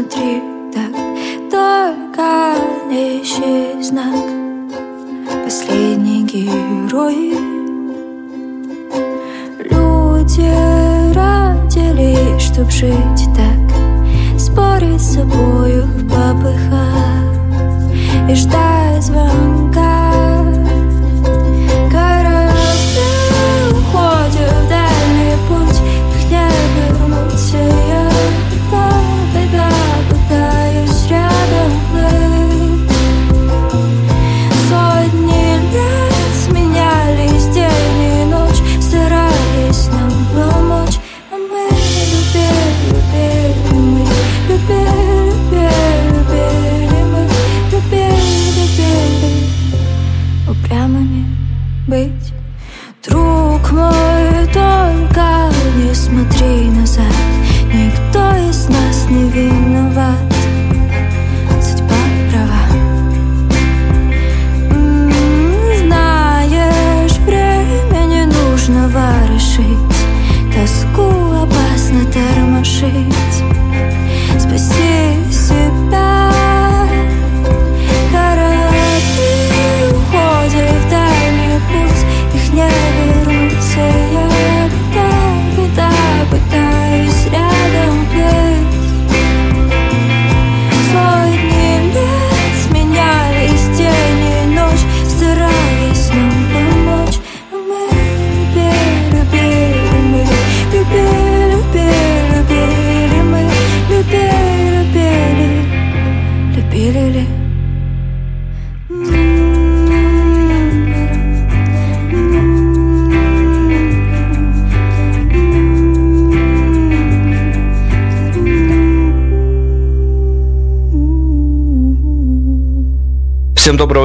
смотри так, только ищи знак. Последний герой. Люди родили, чтоб жить так, спорить с собою в попыхах и ждать звонка.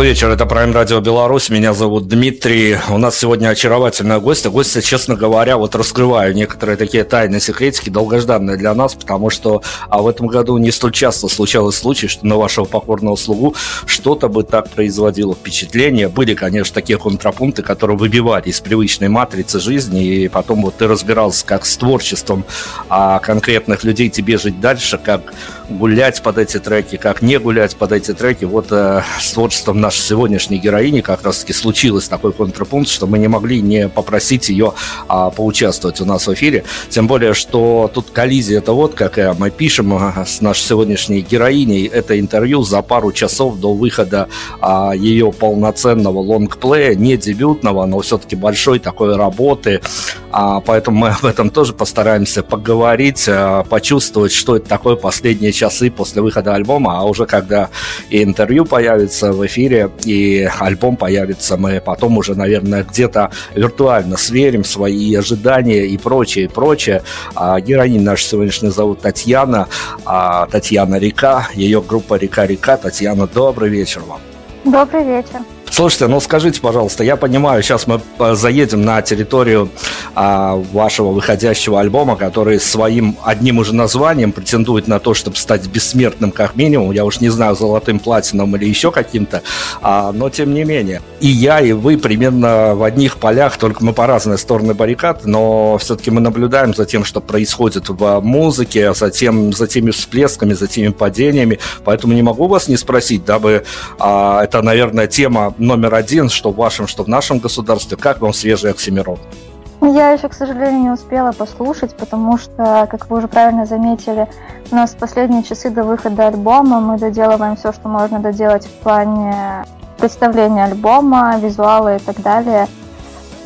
Доброго вечера. Это Prime Radio Беларусь. Меня зовут Дмитрий. У нас сегодня очаровательная гостья. Гостья, честно говоря, вот раскрываю некоторые такие тайны, секретики, долгожданные для нас, потому что а в этом году не столь часто случалось случай, что на вашего покорного слугу что-то бы так производило впечатление. Были, конечно, такие контрапункты, которые выбивали из привычной матрицы жизни, и потом вот ты разбирался, как с творчеством а конкретных людей тебе жить дальше, как гулять под эти треки, как не гулять под эти треки. Вот э, с творчеством нашей сегодняшней героини как раз-таки случилось такой контрапункт, что мы не могли не попросить ее а, поучаствовать у нас в эфире. Тем более, что тут коллизия это вот какая. Мы пишем а, с нашей сегодняшней героиней это интервью за пару часов до выхода а, ее полноценного лонгплея, не дебютного, но все-таки большой такой работы. А, поэтому мы об этом тоже постараемся поговорить, а, почувствовать, что это такое последнее часы после выхода альбома, а уже когда и интервью появится в эфире, и альбом появится, мы потом уже, наверное, где-то виртуально сверим свои ожидания и прочее, и прочее. А героинь наш сегодняшний зовут Татьяна, а Татьяна Река, ее группа Река-Река. Татьяна, добрый вечер вам. Добрый вечер. Слушайте, ну скажите, пожалуйста, я понимаю, сейчас мы э, заедем на территорию а, вашего выходящего альбома, который своим одним уже названием претендует на то, чтобы стать бессмертным как минимум. Я уж не знаю, золотым платином или еще каким-то, а, но тем не менее. И я, и вы примерно в одних полях, только мы по разные стороны баррикад, но все-таки мы наблюдаем за тем, что происходит в музыке, за, тем, за теми всплесками, за теми падениями. Поэтому не могу вас не спросить, дабы а, это, наверное, тема номер один, что в вашем, что в нашем государстве. Как вам свежий Оксимирон? Я еще, к сожалению, не успела послушать, потому что, как вы уже правильно заметили, у нас последние часы до выхода альбома мы доделываем все, что можно доделать в плане представления альбома, визуала и так далее,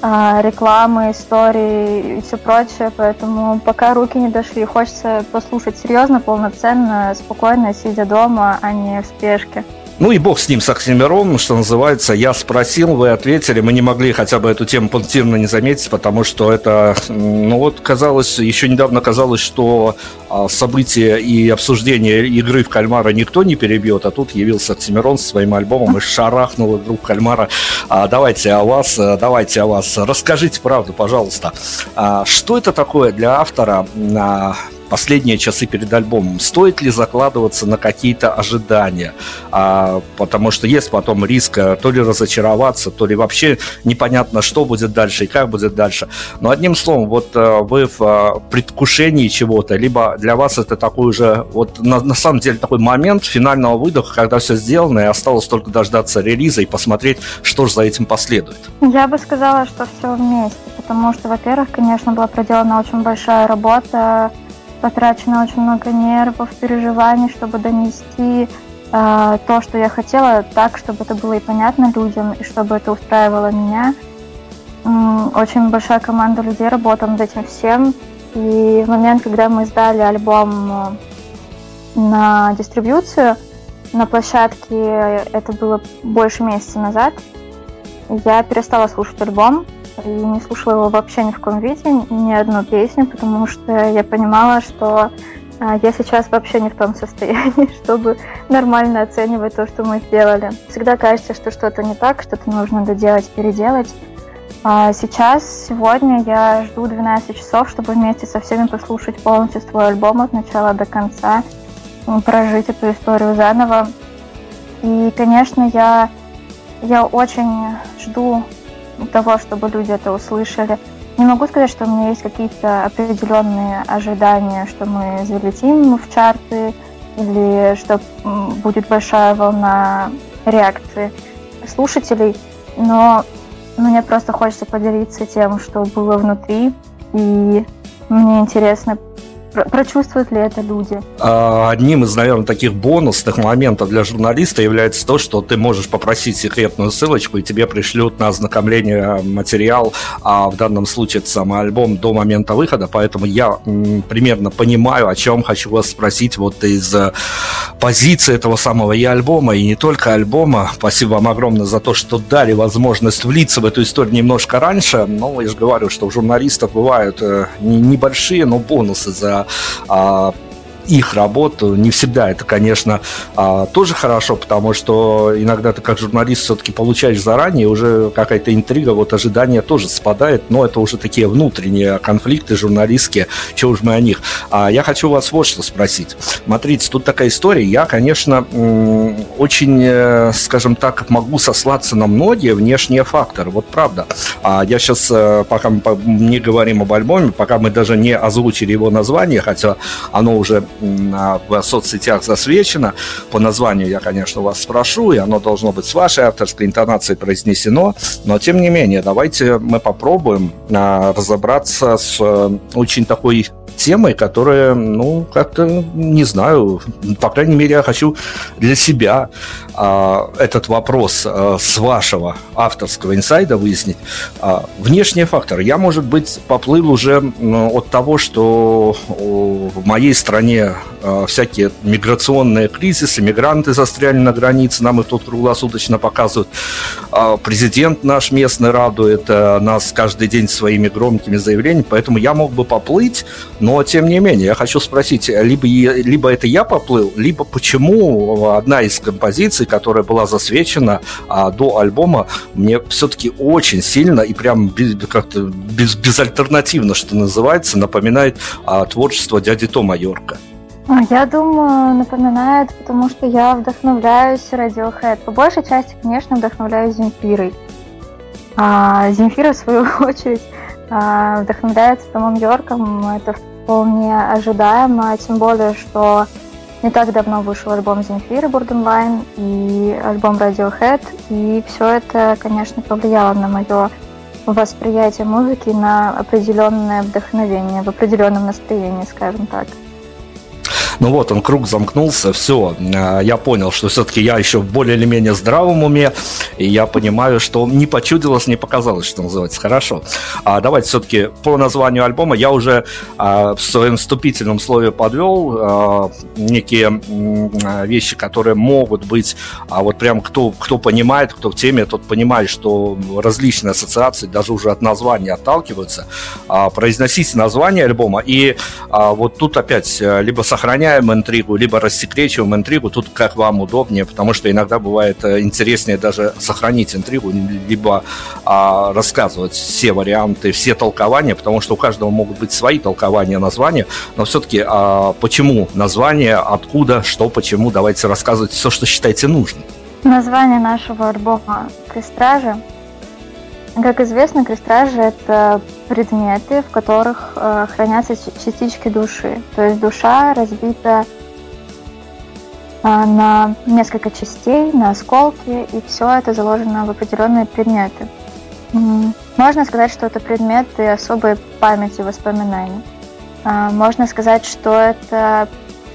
а, рекламы, истории и все прочее, поэтому пока руки не дошли, хочется послушать серьезно, полноценно, спокойно, сидя дома, а не в спешке. Ну и бог с ним, с Оксимироном, что называется. Я спросил, вы ответили. Мы не могли хотя бы эту тему пунктирно не заметить, потому что это, ну вот, казалось, еще недавно казалось, что а, события и обсуждение игры в кальмара никто не перебьет, а тут явился Оксимирон со своим альбомом и шарахнул игру в кальмара. А, давайте о вас, давайте о вас. Расскажите правду, пожалуйста. А, что это такое для автора? Последние часы перед альбомом, стоит ли закладываться на какие-то ожидания, а, потому что есть потом риск э, то ли разочароваться, то ли вообще непонятно, что будет дальше и как будет дальше. Но одним словом, вот э, вы в э, предвкушении чего-то, либо для вас это такой уже, вот на, на самом деле такой момент финального выдоха, когда все сделано, и осталось только дождаться релиза и посмотреть, что же за этим последует. Я бы сказала, что все вместе, потому что, во-первых, конечно, была проделана очень большая работа потрачено очень много нервов, переживаний, чтобы донести э, то, что я хотела, так, чтобы это было и понятно людям, и чтобы это устраивало меня. Очень большая команда людей работала над этим всем. И в момент, когда мы сдали альбом э, на дистрибьюцию, на площадке это было больше месяца назад, я перестала слушать альбом, не слушала его вообще ни в коем виде, ни одну песню, потому что я понимала, что а, я сейчас вообще не в том состоянии, чтобы нормально оценивать то, что мы сделали. Всегда кажется, что что-то не так, что-то нужно доделать, переделать. А сейчас, сегодня я жду 12 часов, чтобы вместе со всеми послушать полностью свой альбом от начала до конца, прожить эту историю заново. И, конечно, я, я очень жду того, чтобы люди это услышали. Не могу сказать, что у меня есть какие-то определенные ожидания, что мы залетим в чарты или что будет большая волна реакции слушателей, но мне просто хочется поделиться тем, что было внутри, и мне интересно Прочувствуют ли это люди? А, одним из, наверное, таких бонусных моментов для журналиста является то, что ты можешь попросить секретную ссылочку, и тебе пришлют на ознакомление материал, а в данном случае это самый альбом до момента выхода, поэтому я примерно понимаю, о чем хочу вас спросить вот из э, позиции этого самого и альбома, и не только альбома. Спасибо вам огромное за то, что дали возможность влиться в эту историю немножко раньше. Но я же говорю, что у журналистов бывают э, небольшие, но бонусы за а, их работу. Не всегда это, конечно, а, тоже хорошо, потому что иногда ты как журналист все-таки получаешь заранее, уже какая-то интрига, вот ожидание тоже спадает, но это уже такие внутренние конфликты журналистские, чего уж мы о них. А я хочу вас вот что спросить. Смотрите, тут такая история, я, конечно, очень, э, скажем так, могу сослаться на многие внешние факторы, вот правда. А я сейчас, э, пока мы не говорим об альбоме, пока мы даже не озвучили его название, хотя оно уже в соцсетях засвечено. По названию я, конечно, вас спрошу, и оно должно быть с вашей авторской интонацией произнесено. Но, тем не менее, давайте мы попробуем а, разобраться с э, очень такой темой, которая, ну, как-то, не знаю, по крайней мере, я хочу для себя а, этот вопрос а, с вашего авторского инсайда выяснить. А, внешние факторы. Я, может быть, поплыл уже ну, от того, что в моей стране а, всякие миграционные кризисы, мигранты застряли на границе, нам их тут круглосуточно показывают. А, президент наш местный радует а, нас каждый день своими громкими заявлениями, поэтому я мог бы поплыть, но, тем не менее, я хочу спросить, либо, либо это я поплыл, либо почему одна из композиций, которая была засвечена а, до альбома, мне все-таки очень сильно и прям как-то без, безальтернативно, что называется, напоминает а, творчество дяди Тома Йорка. Я думаю, напоминает, потому что я вдохновляюсь Radiohead. По большей части, конечно, вдохновляюсь Земфирой. А Земфира, в свою очередь, а, вдохновляется Томом Йорком. Это вполне ожидаемо, тем более, что не так давно вышел альбом Земфиры Borderline и альбом Radiohead, и все это, конечно, повлияло на мое восприятие музыки, на определенное вдохновение, в определенном настроении, скажем так. Ну вот, он круг замкнулся, все, а, я понял, что все-таки я еще более или менее здравом уме, и я понимаю, что не почудилось, не показалось, что называется. Хорошо. А давайте все-таки по названию альбома я уже а, в своем вступительном слове подвел а, некие вещи, которые могут быть, а вот прям кто, кто понимает, кто в теме, тот понимает, что различные ассоциации даже уже от названия отталкиваются. Произносите название альбома, и вот тут опять э, либо сохраняем интригу, либо рассекречиваем интригу, тут как вам удобнее, потому что иногда бывает э, интереснее даже сохранить интригу, либо а, рассказывать все варианты, все толкования, потому что у каждого могут быть свои толкования названия, но все-таки а, почему название, откуда, что, почему, давайте рассказывать все, что считаете нужным. Название нашего альбома «Крестражи» Как известно, крестражи – это предметы, в которых э, хранятся частички души. То есть душа разбита э, на несколько частей, на осколки, и все это заложено в определенные предметы. Можно сказать, что это предметы особой памяти, воспоминаний. Э, можно сказать, что это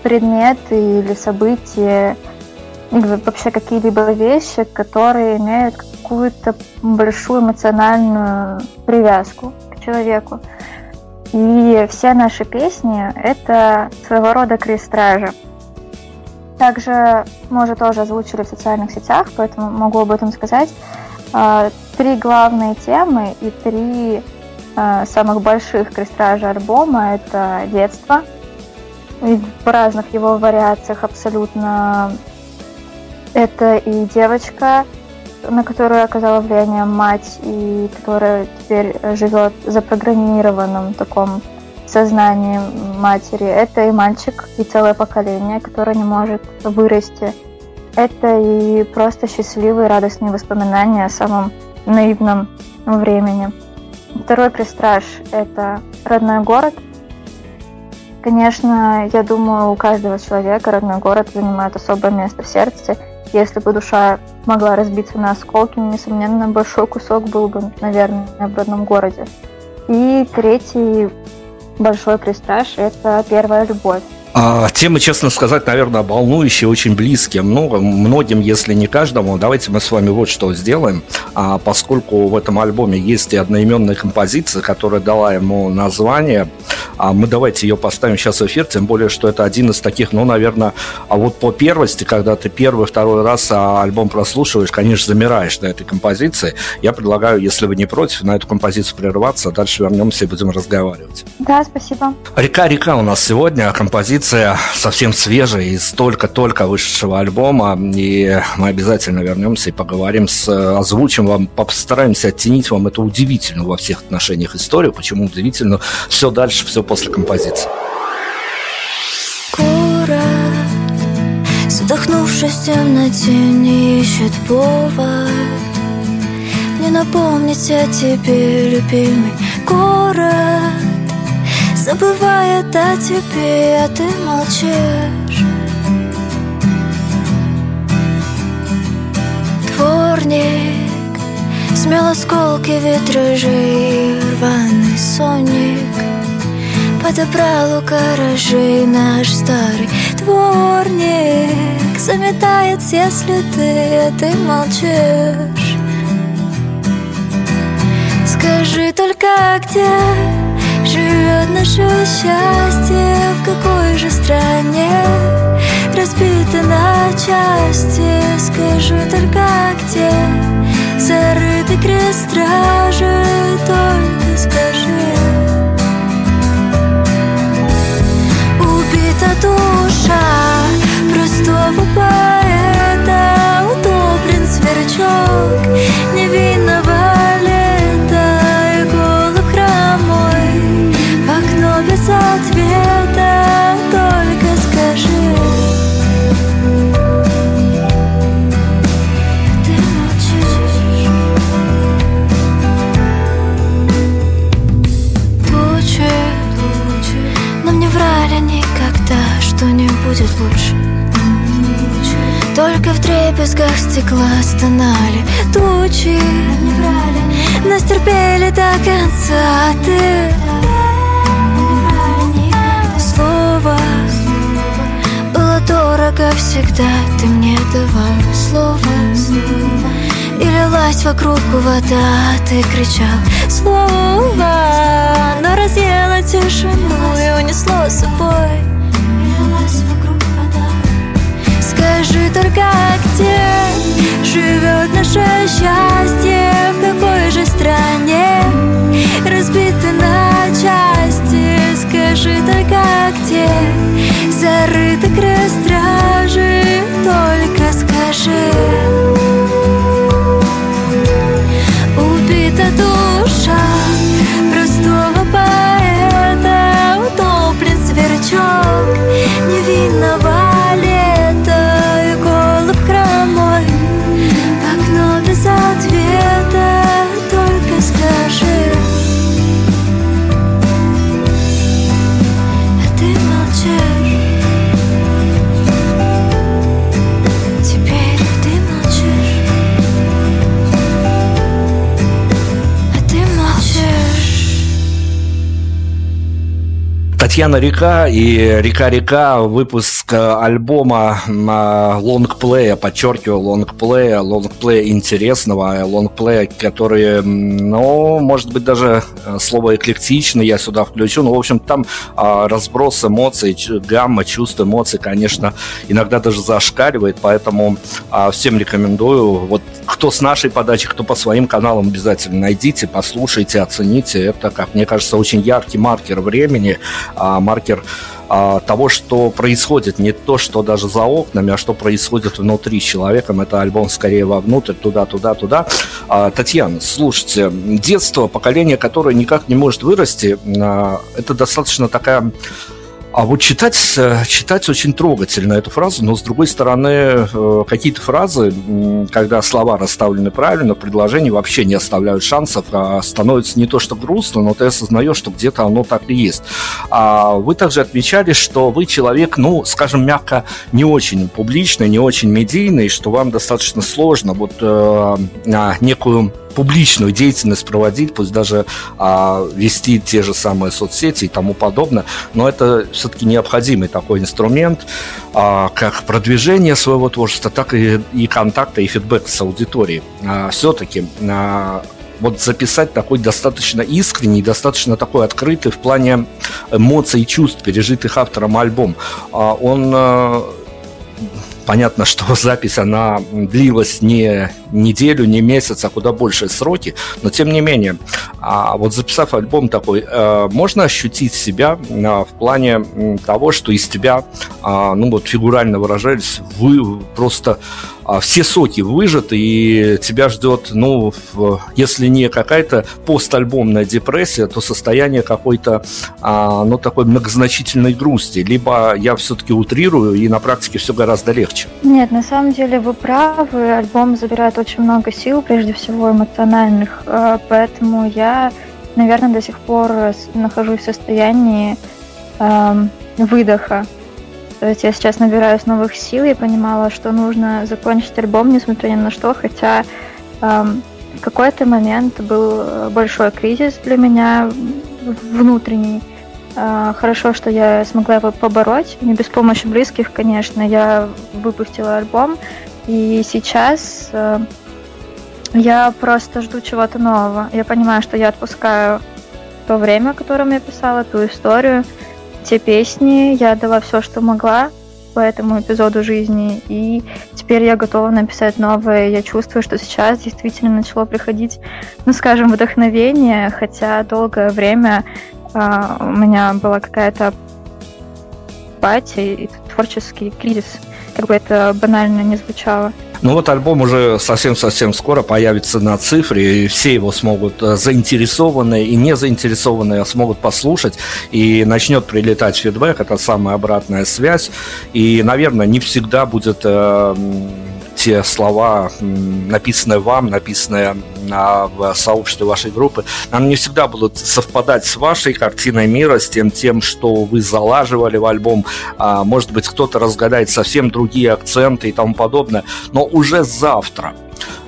предметы или события, или вообще какие-либо вещи, которые имеют какую-то большую эмоциональную привязку к человеку. И все наши песни — это своего рода крестражи. Также мы уже тоже озвучили в социальных сетях, поэтому могу об этом сказать. А, три главные темы и три а, самых больших крестража альбома — это детство, в разных его вариациях абсолютно. Это и девочка, на которую оказала влияние мать и которая теперь живет запрограммированном таком сознании матери. Это и мальчик, и целое поколение, которое не может вырасти. Это и просто счастливые, радостные воспоминания о самом наивном времени. Второй пристраж – это родной город. Конечно, я думаю, у каждого человека родной город занимает особое место в сердце – если бы душа могла разбиться на осколки, несомненно, большой кусок был бы, наверное, в родном городе. И третий большой пристраж – это первая любовь. А, темы, честно сказать, наверное, волнующие, очень близкие. Много, многим, если не каждому. Давайте мы с вами вот что сделаем. А, поскольку в этом альбоме есть и одноименная композиция, которая дала ему название, а мы давайте ее поставим сейчас в эфир, тем более, что это один из таких, ну, наверное, а вот по первости, когда ты первый, второй раз а, альбом прослушиваешь, конечно, замираешь на этой композиции. Я предлагаю, если вы не против, на эту композицию прерваться, а дальше вернемся и будем разговаривать. Да, спасибо. «Река-река» у нас сегодня, композиция композиция совсем свежая из только-только вышедшего альбома, и мы обязательно вернемся и поговорим с, озвучим вам, постараемся оттенить вам эту удивительную во всех отношениях историю, почему удивительно, все дальше, все после композиции. Город, задохнувшись в темноте, не ищет повод Не напомнить о тебе, любимый город Забывает о тебе, а ты молчишь. Дворник Смел осколки витражей Рваный сонник. Подобрал у гаражей Наш старый дворник. Заметает все следы, а ты молчишь. Скажи только где Живет наше счастье в какой же стране? Разбито на части, скажу только где? Зарытый крест стражи, только скажи. Убита душа простого поэта Утоплен сверчок невинного будет лучше только в дребезгах стекла стонали тучи. Нас терпели до конца, ты дорого всегда. Ты мне давал слово, слово И лилась вокруг вода. Ты кричал слово. Но разъела тишину И унесло с собой. Скажи только, где живет наше счастье? В какой же стране разбито на части? Скажи только, где зарыты крест стражи Только скажи Татьяна Река и Река-Река, выпуск э, альбома лонгплея, подчеркиваю, лонгплея, лонгплея интересного, лонгплея, который, ну, может быть, даже э, слово эклектичный я сюда включу, но, в общем, там а, разброс эмоций, гамма чувств, эмоций, конечно, иногда даже зашкаливает, поэтому а, всем рекомендую, вот кто с нашей подачи, кто по своим каналам обязательно найдите, послушайте, оцените. Это, как мне кажется, очень яркий маркер времени, а, маркер а, того, что происходит, не то, что даже за окнами, а что происходит внутри с человеком. Это альбом скорее вовнутрь, туда, туда, туда. А, Татьяна, слушайте, детство, поколение, которое никак не может вырасти, это достаточно такая а вот читать, э, читать очень трогательно эту фразу, но с другой стороны, э, какие-то фразы, когда слова расставлены правильно, в предложении вообще не оставляют шансов, а становится не то что грустно, но ты осознаешь, что где-то оно так и есть. А вы также отмечали, что вы человек, ну, скажем мягко, не очень публичный, не очень медийный, что вам достаточно сложно вот э, некую публичную деятельность проводить, пусть даже а, вести те же самые соцсети и тому подобное, но это все-таки необходимый такой инструмент, а, как продвижение своего творчества, так и, и контакта, и фидбэк с аудиторией. А, все-таки а, вот записать такой достаточно искренний, достаточно такой открытый в плане эмоций и чувств, пережитых автором альбом. А, он а, понятно, что запись, она длилась не неделю, не месяц, а куда больше сроки, но тем не менее, а вот записав альбом такой, э, можно ощутить себя в плане того, что из тебя, а, ну вот фигурально выражаясь, вы просто а, все соки выжаты, и тебя ждет, ну, если не какая-то постальбомная депрессия, то состояние какой-то, а, ну, такой многозначительной грусти. Либо я все-таки утрирую, и на практике все гораздо легче. Нет, на самом деле вы правы. Альбом забирает много сил, прежде всего эмоциональных. А, поэтому я, наверное, до сих пор нахожусь в состоянии выдоха то есть я сейчас набираюсь новых сил и понимала, что нужно закончить альбом, несмотря ни на что, хотя эм, в какой-то момент был э, большой кризис для меня внутренний. Э, хорошо, что я смогла его побороть, не без помощи близких, конечно. Я выпустила альбом, и сейчас э, я просто жду чего-то нового. Я понимаю, что я отпускаю то время, о котором я писала, ту историю, те песни, я дала все, что могла по этому эпизоду жизни, и теперь я готова написать новое. Я чувствую, что сейчас действительно начало приходить, ну, скажем, вдохновение, хотя долгое время э, у меня была какая-то апатия и творческий кризис, как бы это банально не звучало. Ну вот альбом уже совсем-совсем скоро появится на цифре, и все его смогут э, заинтересованные и не заинтересованные смогут послушать, и начнет прилетать фидбэк, это самая обратная связь, и, наверное, не всегда будет э, те слова, написанные вам, написанные в сообществе вашей группы, они не всегда будут совпадать с вашей картиной мира, с тем, тем, что вы залаживали в альбом. А, может быть, кто-то разгадает совсем другие акценты и тому подобное. Но уже завтра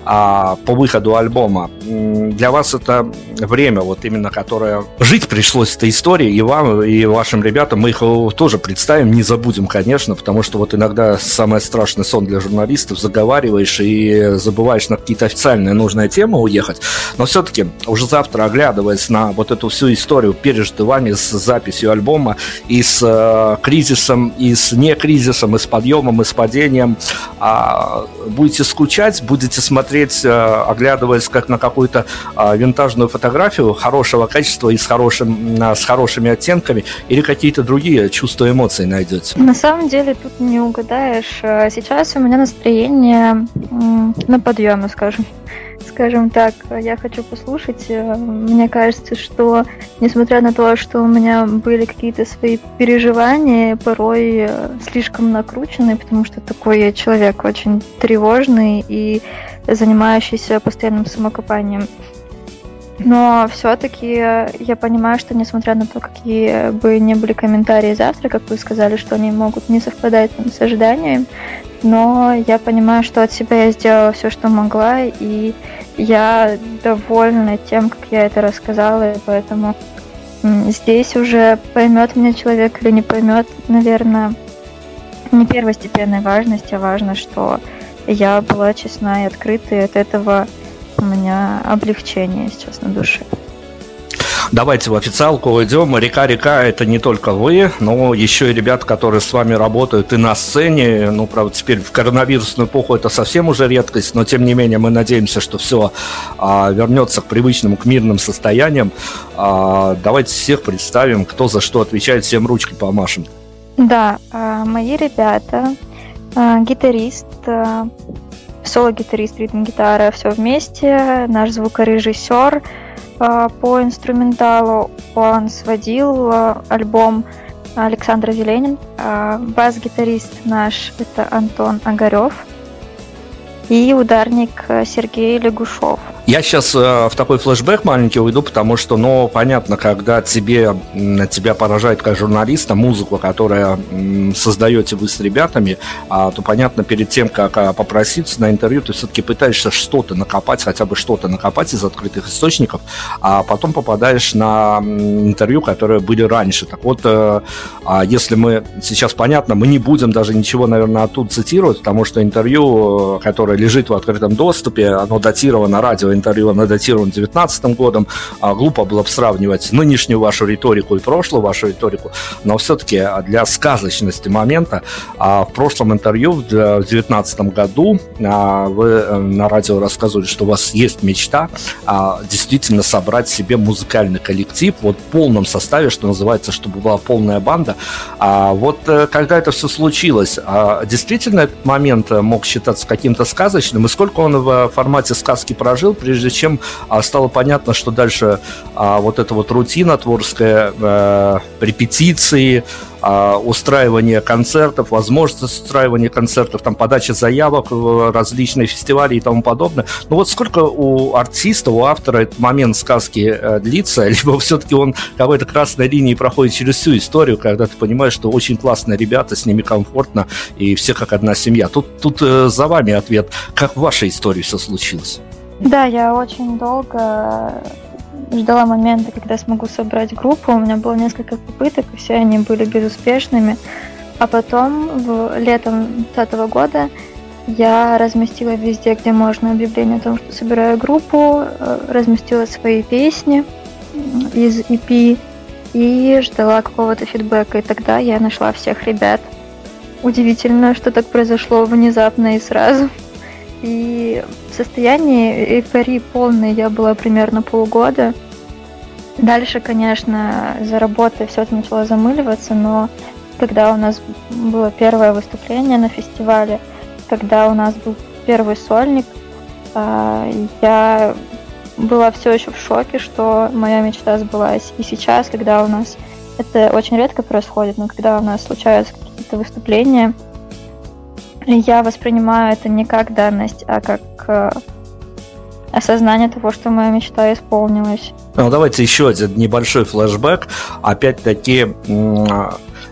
а, по выходу альбома. Для вас это время, вот именно которое жить пришлось этой историей, и вам, и вашим ребятам, мы их тоже представим, не забудем, конечно, потому что вот иногда самый страшный сон для журналистов, заговариваешь и забываешь на какие-то официальные нужные темы уехать, но все-таки уже завтра, оглядываясь на вот эту всю историю переживания с записью альбома и с э, кризисом, и с не кризисом, и с подъемом, и с падением, а, будете скучать, будете смотреть, э, оглядываясь как на какую-то э, винтажную фотографию хорошего качества и с, хорошим, э, с хорошими оттенками, или какие-то другие чувства, эмоции найдете? На самом деле тут не угадаешь. Сейчас у меня настроение на подъеме, скажем скажем так, я хочу послушать. Мне кажется, что несмотря на то, что у меня были какие-то свои переживания, порой слишком накрученные, потому что такой я человек очень тревожный и занимающийся постоянным самокопанием. Но все-таки я понимаю, что несмотря на то, какие бы ни были комментарии завтра, как вы сказали, что они могут не совпадать там, с ожиданиями, но я понимаю, что от себя я сделала все, что могла, и я довольна тем, как я это рассказала, и поэтому здесь уже поймет меня человек или не поймет, наверное, не первостепенной важности, а важно, что я была честна и открыта, и от этого у меня облегчение сейчас на душе. Давайте в официалку уйдем. Река-река – это не только вы, но еще и ребята, которые с вами работают и на сцене. Ну, правда, теперь в коронавирусную эпоху это совсем уже редкость, но тем не менее мы надеемся, что все а, вернется к привычным, к мирным состояниям. А, давайте всех представим, кто за что отвечает, всем ручкой помашем. Да, а, мои ребята, гитарист, а, соло-гитарист, ритм-гитара, все вместе, наш звукорежиссер по инструменталу, он сводил альбом Александра Зеленин, бас-гитарист наш это Антон Огарев и ударник Сергей Лягушов – я сейчас э, в такой флешбэк маленький уйду, потому что, ну, понятно, когда тебе, тебя поражает как журналиста музыку, которая м, создаете вы с ребятами, а, то, понятно, перед тем, как а, попроситься на интервью, ты все-таки пытаешься что-то накопать, хотя бы что-то накопать из открытых источников, а потом попадаешь на интервью, которые были раньше. Так вот, э, а если мы сейчас, понятно, мы не будем даже ничего, наверное, оттуда цитировать, потому что интервью, э, которое лежит в открытом доступе, оно датировано радио интервью, оно датировано 2019 годом. А глупо было бы сравнивать нынешнюю вашу риторику и прошлую вашу риторику, но все-таки для сказочности момента а в прошлом интервью в 2019 году а, вы э, на радио рассказывали, что у вас есть мечта а, действительно собрать себе музыкальный коллектив вот в полном составе, что называется, чтобы была полная банда. А вот э, когда это все случилось, действительно этот момент э, мог считаться каким-то сказочным, и сколько он в формате сказки прожил, прежде чем а, стало понятно, что дальше а, вот эта вот рутина творческая, а, репетиции, а, устраивание концертов, возможность устраивания концертов, там подача заявок в различные фестивали и тому подобное. Ну вот сколько у артиста, у автора этот момент сказки э, длится, либо все-таки он какой-то красной линии проходит через всю историю, когда ты понимаешь, что очень классные ребята, с ними комфортно, и все как одна семья. Тут, тут э, за вами ответ. Как в вашей истории все случилось? Да, я очень долго ждала момента, когда смогу собрать группу. У меня было несколько попыток, и все они были безуспешными. А потом, в летом 2020 года, я разместила везде, где можно, объявление о том, что собираю группу, э, разместила свои песни из EP и ждала какого-то фидбэка. И тогда я нашла всех ребят. Удивительно, что так произошло внезапно и сразу. И в состоянии эйфории полной я была примерно полгода. Дальше, конечно, за работой все это начало замыливаться, но когда у нас было первое выступление на фестивале, когда у нас был первый сольник, а, я была все еще в шоке, что моя мечта сбылась. И сейчас, когда у нас это очень редко происходит, но когда у нас случаются какие-то выступления, я воспринимаю это не как данность, а как э, осознание того, что моя мечта исполнилась. Ну, давайте еще один небольшой флешбэк. Опять-таки,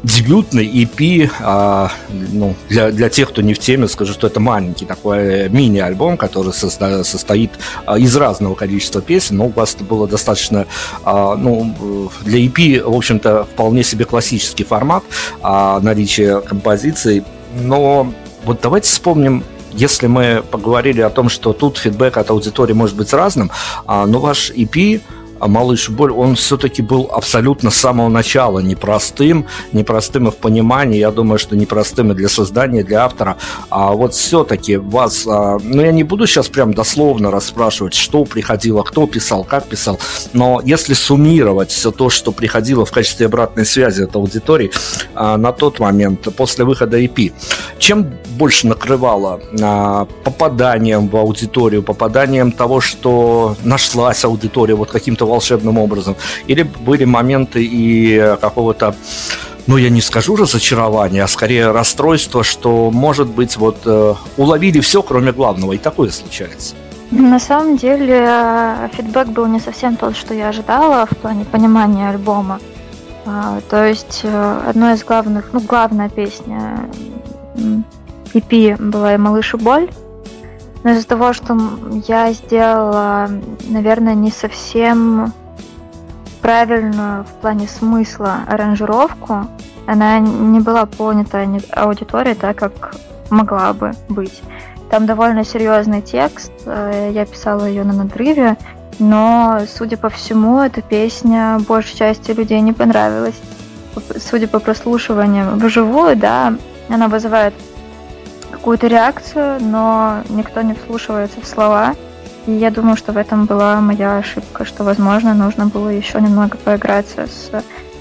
дебютный EP, а, ну, для, для тех, кто не в теме, скажу, что это маленький такой мини-альбом, который состо, состоит а, из разного количества песен, но у вас это было достаточно, а, ну, для EP, в общем-то, вполне себе классический формат а, наличия композиций, но вот давайте вспомним если мы поговорили о том, что тут фидбэк от аудитории может быть разным, а, но ваш EP «Малыш боль», он все-таки был абсолютно с самого начала непростым, непростым и в понимании, я думаю, что непростым и для создания, и для автора. А вот все-таки вас, а, ну я не буду сейчас прям дословно расспрашивать, что приходило, кто писал, как писал, но если суммировать все то, что приходило в качестве обратной связи от аудитории а, на тот момент, после выхода EP, чем больше накрывало попаданием в аудиторию, попаданием того, что нашлась аудитория вот каким-то каким-то волшебным образом. Или были моменты и какого-то ну, я не скажу разочарования, а скорее расстройство, что, может быть, вот э, уловили все, кроме главного, и такое случается. На самом деле, э, фидбэк был не совсем тот, что я ожидала в плане понимания альбома. А, то есть, э, одной из главных, ну, главная песня EP была «Малыш и боль», но из-за того, что я сделала, наверное, не совсем правильную в плане смысла аранжировку, она не была понята аудиторией так, как могла бы быть. Там довольно серьезный текст, э, я писала ее на надрыве, но, судя по всему, эта песня большей части людей не понравилась. Судя по прослушиваниям вживую, да, она вызывает какую-то реакцию, но никто не вслушивается в слова. И я думаю, что в этом была моя ошибка, что, возможно, нужно было еще немного поиграться с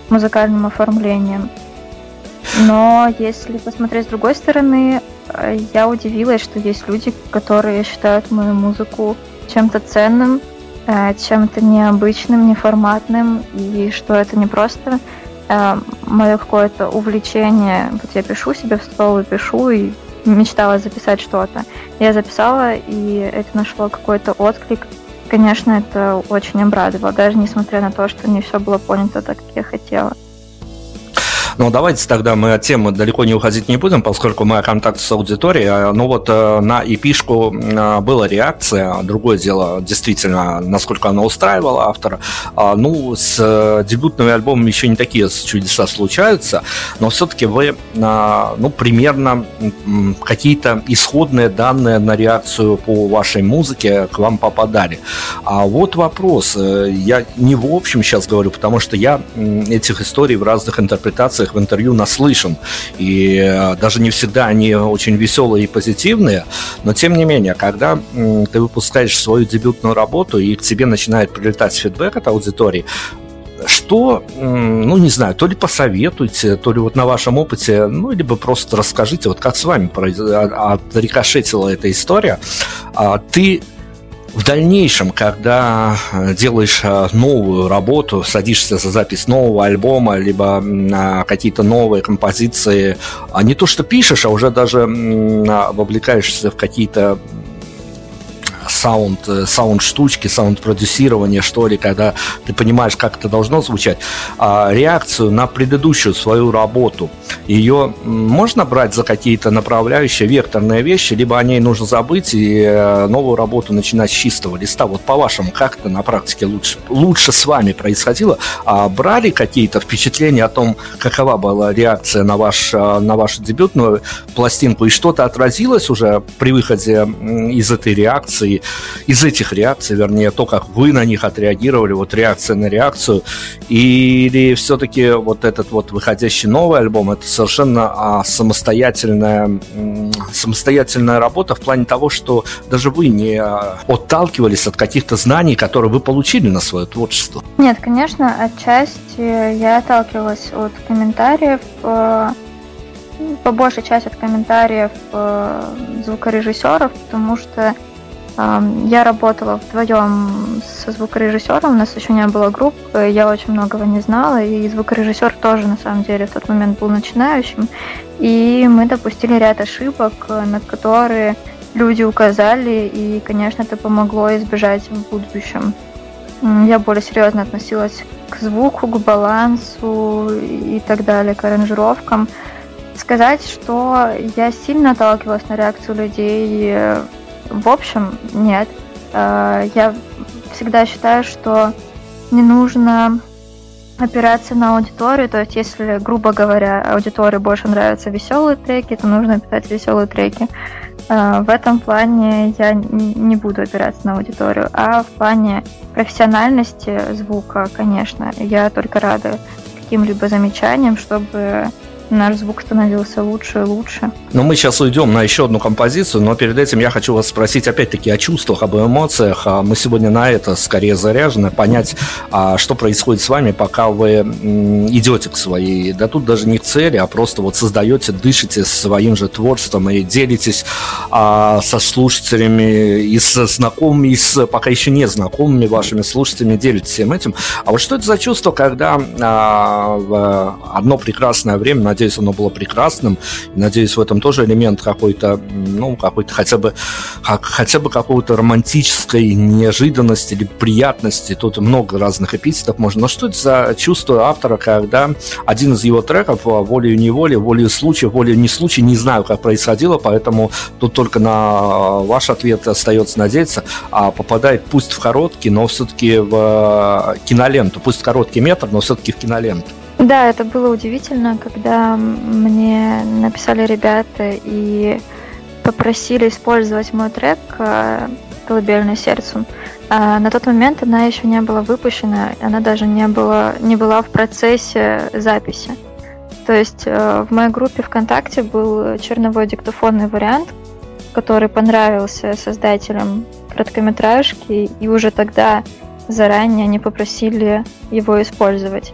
музыкальным оформлением. Но если посмотреть с другой стороны, э, я удивилась, что есть люди, которые считают мою музыку чем-то ценным, э, чем-то необычным, неформатным, и что это не просто э, мое какое-то увлечение. Вот я пишу себе в стол и пишу, и мечтала записать что-то. Я записала, и это нашло какой-то отклик. Конечно, это очень обрадовало, даже несмотря на то, что не все было понято так, как я хотела. Ну, давайте тогда мы от темы далеко не уходить не будем, поскольку мы о контакте с аудиторией. А, ну вот э, на эпишку а, была реакция. Другое дело, действительно, насколько она устраивала автора. А, ну, с э, дебютными альбомами еще не такие чудеса случаются, но все-таки вы, ну, примерно какие-то исходные данные на реакцию по вашей музыке к вам попадали. А вот вопрос. Э, я не в общем сейчас говорю, потому что я этих историй в разных интерпретациях ситуациях в интервью наслышан. И э, даже не всегда они очень веселые и позитивные, но тем не менее, когда ты выпускаешь свою дебютную работу и к тебе начинает прилетать фидбэк от аудитории, что, ну, не знаю, то ли посоветуйте, то ли вот на вашем опыте, ну, либо просто расскажите, вот как с вами отрикошетила эта история. А ты в дальнейшем, когда э, делаешь э, новую работу, садишься за запись нового альбома, либо какие-то новые композиции, а не то, что пишешь, а уже даже вовлекаешься в какие-то саунд, э, саунд штучки, саунд продюсирование, что ли, когда ты понимаешь, как это должно звучать, а реакцию на предыдущую свою работу, ее можно брать за какие-то направляющие, векторные вещи, либо о ней нужно забыть и э, новую работу начинать с чистого листа. Вот по-вашему, как это на практике лучше, лучше с вами происходило? А брали какие-то впечатления о том, какова была реакция на, ваш, э, на вашу дебютную пластинку, и что-то отразилось уже при выходе из этой реакции, из этих реакций, вернее, то, как вы на них отреагировали, вот реакция на реакцию, или все-таки вот этот вот выходящий новый альбом, это совершенно а, самостоятельная, самостоятельная работа в плане того, что даже вы не а, отталкивались от каких-то знаний, которые вы получили на свое творчество? Нет, конечно, отчасти я отталкивалась от комментариев, э, по большей части от комментариев э, звукорежиссеров, потому что я работала вдвоем со звукорежиссером, у нас еще не было группы, я очень многого не знала, и звукорежиссер тоже на самом деле в тот момент был начинающим, и мы допустили ряд ошибок, на которые люди указали, и, конечно, это помогло избежать в будущем. я более серьезно относилась к звуку, к балансу и так далее, к аранжировкам. Сказать, что я сильно отталкивалась на реакцию людей, э, в общем, нет. Э, я всегда считаю, что не нужно опираться на аудиторию, то есть если, грубо говоря, аудитории больше нравятся веселые треки, то нужно писать веселые треки. Э, в этом плане я не буду опираться на аудиторию, а в плане профессиональности звука, конечно, я только рада каким-либо замечаниям, чтобы наш звук становился лучше и лучше. Но мы сейчас уйдем на еще одну композицию, но перед этим я хочу вас спросить опять-таки о чувствах, об эмоциях. А мы сегодня на это скорее заряжены, понять, а что происходит с вами, пока вы идете к своей, да тут даже не к цели, а просто вот создаете, дышите своим же творчеством и делитесь а, со слушателями и со знакомыми, и с пока еще не знакомыми вашими слушателями, делитесь всем этим. А вот что это за чувство, когда в одно прекрасное время, надеюсь, оно было прекрасным, надеюсь, в этом тоже элемент какой-то, ну, какой-то хотя бы, хотя бы какого-то романтической неожиданности или приятности. Тут много разных эпитетов можно. Но что это за чувство автора, когда один из его треков волею неволи, волею случая, волею не случая, не знаю, как происходило, поэтому тут только на ваш ответ остается надеяться, а попадает пусть в короткий, но все-таки в киноленту, пусть короткий метр, но все-таки в киноленту. Да, это было удивительно, когда мне написали ребята и попросили использовать мой трек э, «Колыбельное сердцу». А на тот момент она еще не была выпущена, она даже не была, не была в процессе записи. То есть э, в моей группе ВКонтакте был черновой диктофонный вариант, который понравился создателям короткометражки, и уже тогда заранее они попросили его использовать.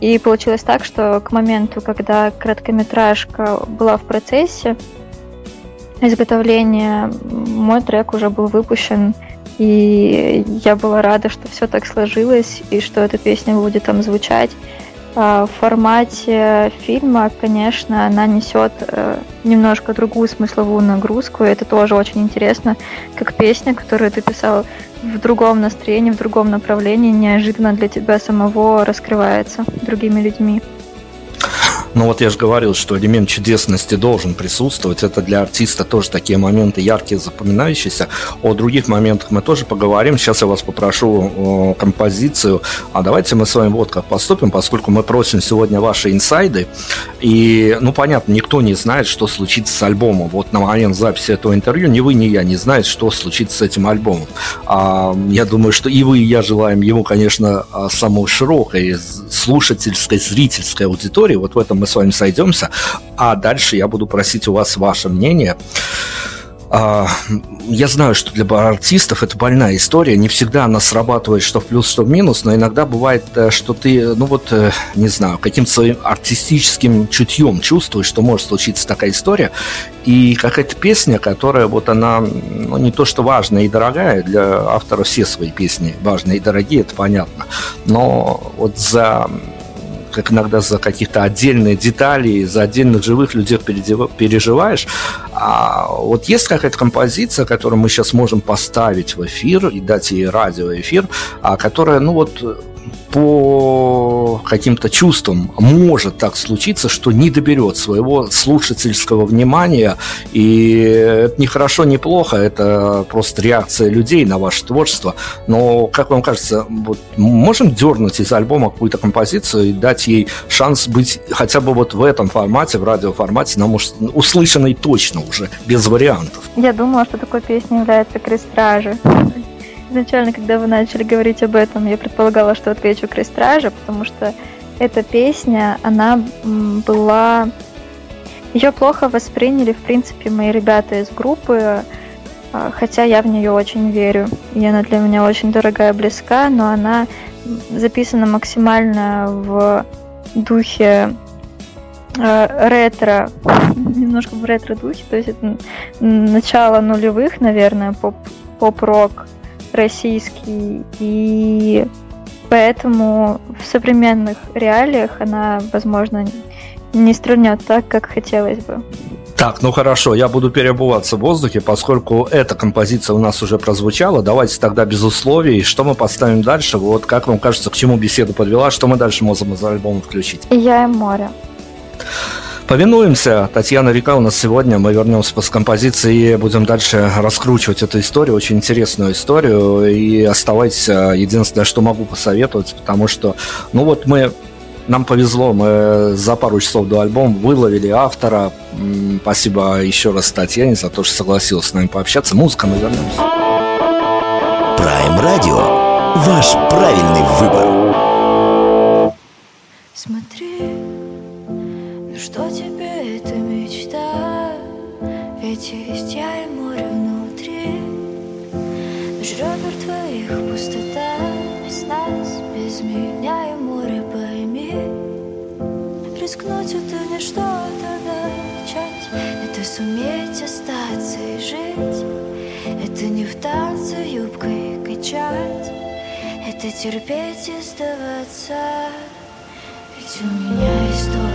И получилось так, что к моменту, когда короткометражка была в процессе изготовления, мой трек уже был выпущен, и я была рада, что все так сложилось, и что эта песня будет там звучать. А, в формате фильма, конечно, она несет э, немножко другую смысловую нагрузку, и это тоже очень интересно, как песня, которую ты писал в другом настроении, в другом направлении, неожиданно для тебя самого раскрывается другими людьми. Ну вот я же говорил, что элемент чудесности должен присутствовать. Это для артиста тоже такие моменты яркие, запоминающиеся. О других моментах мы тоже поговорим. Сейчас я вас попрошу композицию. А давайте мы с вами вот как поступим, поскольку мы просим сегодня ваши инсайды. И, ну, понятно, никто не знает, что случится с альбомом. Вот на момент записи этого интервью ни вы, ни я не знаете, что случится с этим альбомом. А, я думаю, что и вы, и я желаем ему, конечно, самой широкой слушательской, зрительской аудитории. Вот в этом мы с вами сойдемся, а дальше я буду просить у вас ваше мнение. А, я знаю, что для артистов это больная история. Не всегда она срабатывает что в плюс, что в минус, но иногда бывает, э, что ты, ну вот, э, не знаю, каким-то своим артистическим чутьем чувствуешь, что может случиться такая история. И какая-то песня, которая вот она, ну не то что важная и дорогая, для автора все свои песни важные и дорогие, это понятно. Но вот за как иногда за каких-то отдельные детали, за отдельных живых людей переживаешь. А вот есть какая-то композиция, которую мы сейчас можем поставить в эфир и дать ей радиоэфир, а которая, ну вот, по каким-то чувствам может так случиться, что не доберет своего слушательского внимания. И это не хорошо, не плохо, это просто реакция людей на ваше творчество. Но, как вам кажется, вот можем дернуть из альбома какую-то композицию и дать ей шанс быть хотя бы вот в этом формате, в радиоформате, нам уж услышанной точно уже, без вариантов? Я думала, что такой песней является «Крестражи». Изначально, когда вы начали говорить об этом, я предполагала, что отвечу Крестража, потому что эта песня, она была... Ее плохо восприняли, в принципе, мои ребята из группы, а, хотя я в нее очень верю. И она для меня очень дорогая, близка, но она записана максимально в духе э, ретро, немножко в ретро-духе, то есть это начало нулевых, наверное, поп, поп-рок российский, и поэтому в современных реалиях она, возможно, не стрельнет так, как хотелось бы. Так, ну хорошо, я буду переобуваться в воздухе, поскольку эта композиция у нас уже прозвучала. Давайте тогда без условий. Что мы поставим дальше? Вот как вам кажется, к чему беседу подвела? Что мы дальше можем из альбома включить? Я, и море. Повинуемся. Татьяна Река у нас сегодня. Мы вернемся после композиции и будем дальше раскручивать эту историю, очень интересную историю. И оставайтесь. Единственное, что могу посоветовать, потому что, ну вот мы нам повезло, мы за пару часов до альбома выловили автора. Спасибо еще раз Татьяне за то, что согласилась с нами пообщаться. Музыка, мы вернемся. Прайм Радио. Ваш правильный выбор. Смотри, Рискнуть это не что-то начать. Это суметь остаться и жить. Это не в танце юбкой качать. Это терпеть и сдаваться. Ведь у меня есть только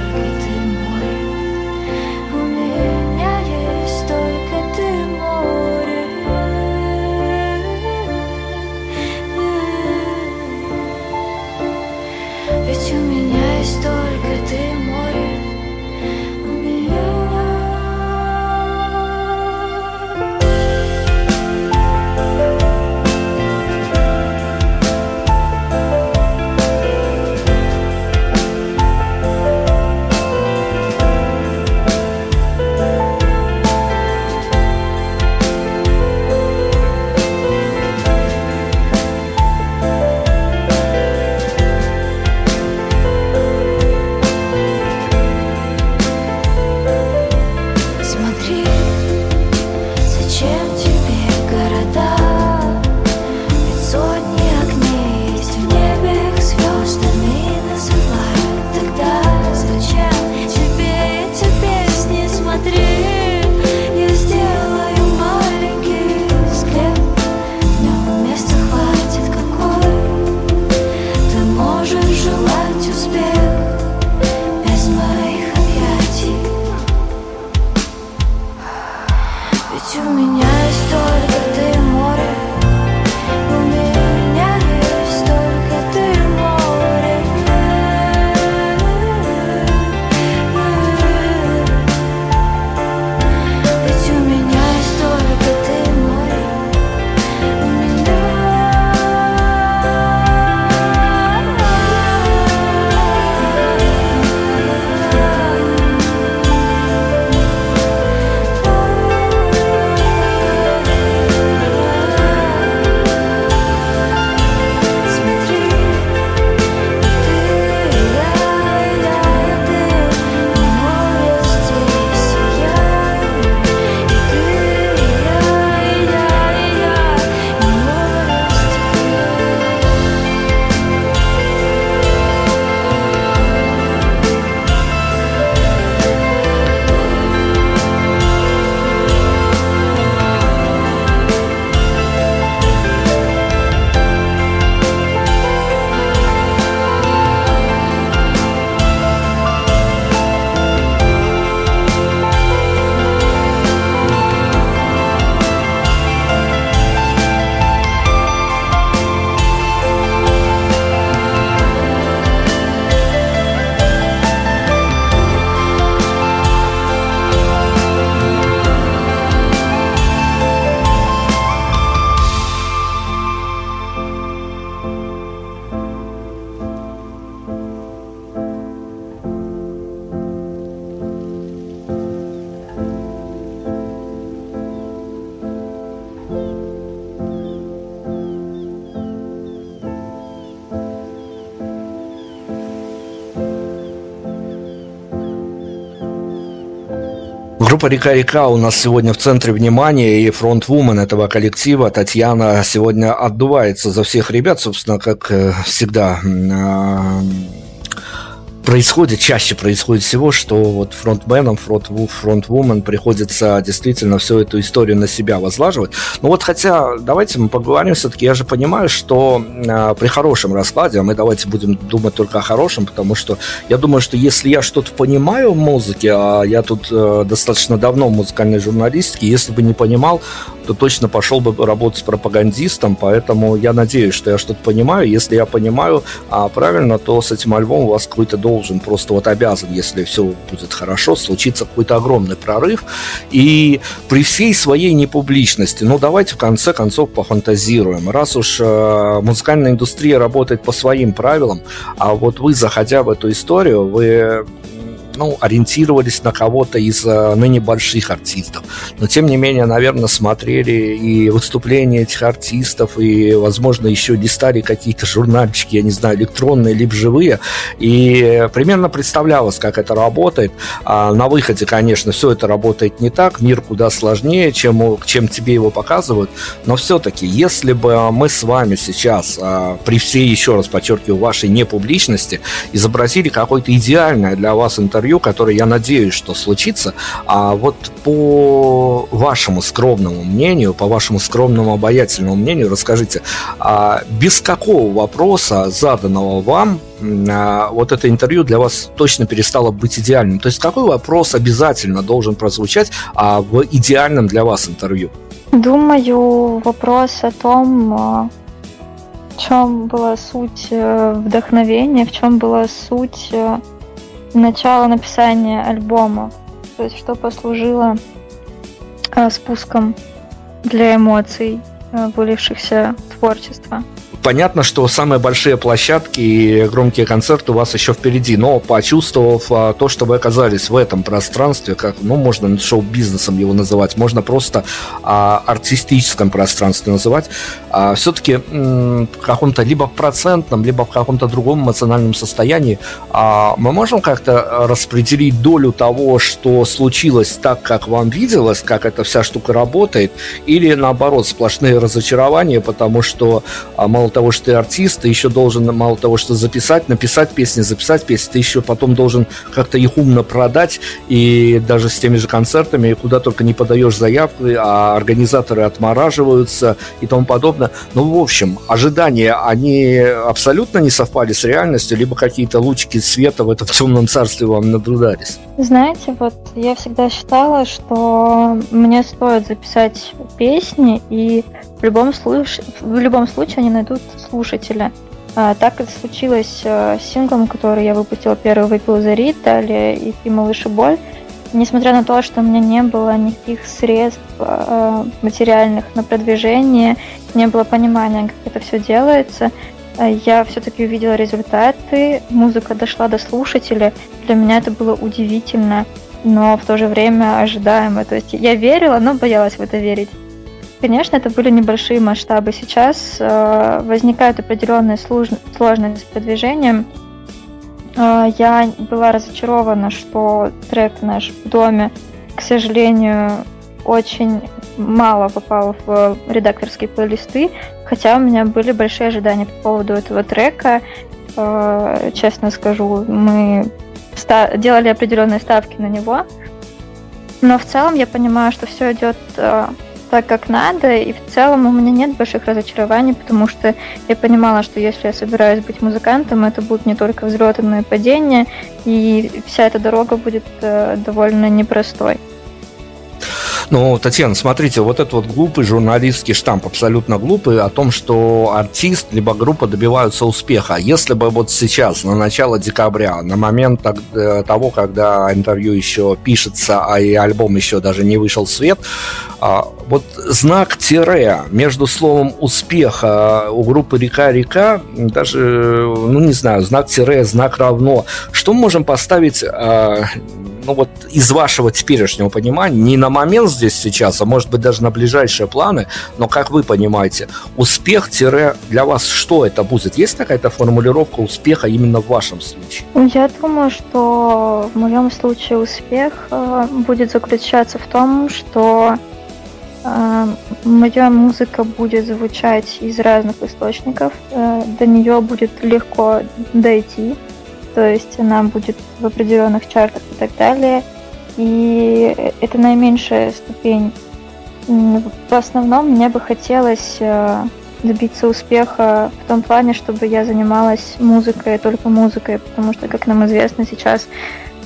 Группа «Река-река» у нас сегодня в центре внимания, и фронтвумен этого коллектива Татьяна сегодня отдувается за всех ребят, собственно, как э, всегда. Происходит, чаще происходит всего, что вот фронтменам, фронт, фронтвумен приходится действительно всю эту историю на себя возлаживать. Ну вот хотя, давайте мы поговорим все-таки, я же понимаю, что э, при хорошем раскладе, а мы давайте будем думать только о хорошем, потому что я думаю, что если я что-то понимаю в музыке, а я тут э, достаточно давно в музыкальной журналистике, если бы не понимал, то точно пошел бы работать пропагандистом, поэтому я надеюсь, что я что-то понимаю. Если я понимаю а правильно, то с этим альбомом у вас какой-то должен, просто вот обязан, если все будет хорошо, случиться какой-то огромный прорыв. И при всей своей непубличности, ну давайте в конце концов пофантазируем. Раз уж э, музыкальная индустрия работает по своим правилам, а вот вы, заходя в эту историю, вы ну, ориентировались на кого-то из э, ныне больших артистов. Но, тем не менее, наверное, смотрели и выступления этих артистов, и, возможно, еще листали какие-то журнальчики, я не знаю, электронные, либо живые, и примерно представлялось, как это работает. А на выходе, конечно, все это работает не так, мир куда сложнее, чем, чем тебе его показывают, но все-таки, если бы мы с вами сейчас, а, при всей, еще раз подчеркиваю, вашей непубличности, изобразили какое-то идеальное для вас интервью, интервью, которое я надеюсь, что случится. А вот по вашему скромному мнению, по вашему скромному обаятельному мнению, расскажите, а без какого вопроса, заданного вам, а, вот это интервью для вас точно перестало быть идеальным? То есть какой вопрос обязательно должен прозвучать а, в идеальном для вас интервью? Думаю, вопрос о том, а, в чем была суть э, вдохновения, в чем была суть э, начало написания альбома. То есть что послужило э, спуском для эмоций, э, вылившихся в творчество. Понятно, что самые большие площадки и громкие концерты у вас еще впереди, но почувствовав а, то, что вы оказались в этом пространстве, как, ну, можно шоу-бизнесом его называть, можно просто а, артистическом пространстве называть, а, все-таки в каком-то либо процентном, либо в каком-то другом эмоциональном состоянии а, мы можем как-то распределить долю того, что случилось так, как вам виделось, как эта вся штука работает, или наоборот, сплошные разочарования, потому что а, мало того, что ты артист, ты еще должен, мало того, что записать, написать песни, записать песни, ты еще потом должен как-то их умно продать, и даже с теми же концертами, куда только не подаешь заявку, а организаторы отмораживаются и тому подобное. Ну, в общем, ожидания, они абсолютно не совпали с реальностью, либо какие-то лучики света в этом темном царстве вам наблюдались? Знаете, вот я всегда считала, что мне стоит записать песни, и в любом, случае, в любом случае они найдут слушателя. А, так это случилось а, с синглом, который я выпустила первый «Выпил за Рит», далее и «Пи малыш и боль». Несмотря на то, что у меня не было никаких средств а, материальных на продвижение, не было понимания, как это все делается, я все-таки увидела результаты, музыка дошла до слушателя. Для меня это было удивительно, но в то же время ожидаемо. То есть я верила, но боялась в это верить. Конечно, это были небольшие масштабы. Сейчас э, возникает определенная сложность с продвижением. Э, я была разочарована, что трек наш в доме, к сожалению, очень мало попал в редакторские плейлисты, хотя у меня были большие ожидания по поводу этого трека. Э, честно скажу, мы делали определенные ставки на него. Но в целом я понимаю, что все идет э, так, как надо, и в целом у меня нет больших разочарований, потому что я понимала, что если я собираюсь быть музыкантом, это будут не только взлеты, но и падения, и вся эта дорога будет э, довольно непростой. Ну, Татьяна, смотрите, вот этот вот глупый журналистский штамп, абсолютно глупый, о том, что артист либо группа добиваются успеха. Если бы вот сейчас, на начало декабря, на момент э, того, когда интервью еще пишется, а и альбом еще даже не вышел в свет, а, вот знак тире между словом успеха у группы «Река-река», даже, ну, не знаю, знак тире, знак равно. Что мы можем поставить а, ну вот из вашего теперешнего понимания, не на момент здесь сейчас, а может быть даже на ближайшие планы, но как вы понимаете, успех-для вас что это будет? Есть какая-то формулировка успеха именно в вашем случае? Я думаю, что в моем случае успех э, будет заключаться в том, что э, моя музыка будет звучать из разных источников, э, до нее будет легко дойти, то есть она будет в определенных чартах и так далее. И это наименьшая ступень. В основном мне бы хотелось э, добиться успеха в том плане, чтобы я занималась музыкой, только музыкой, потому что, как нам известно сейчас,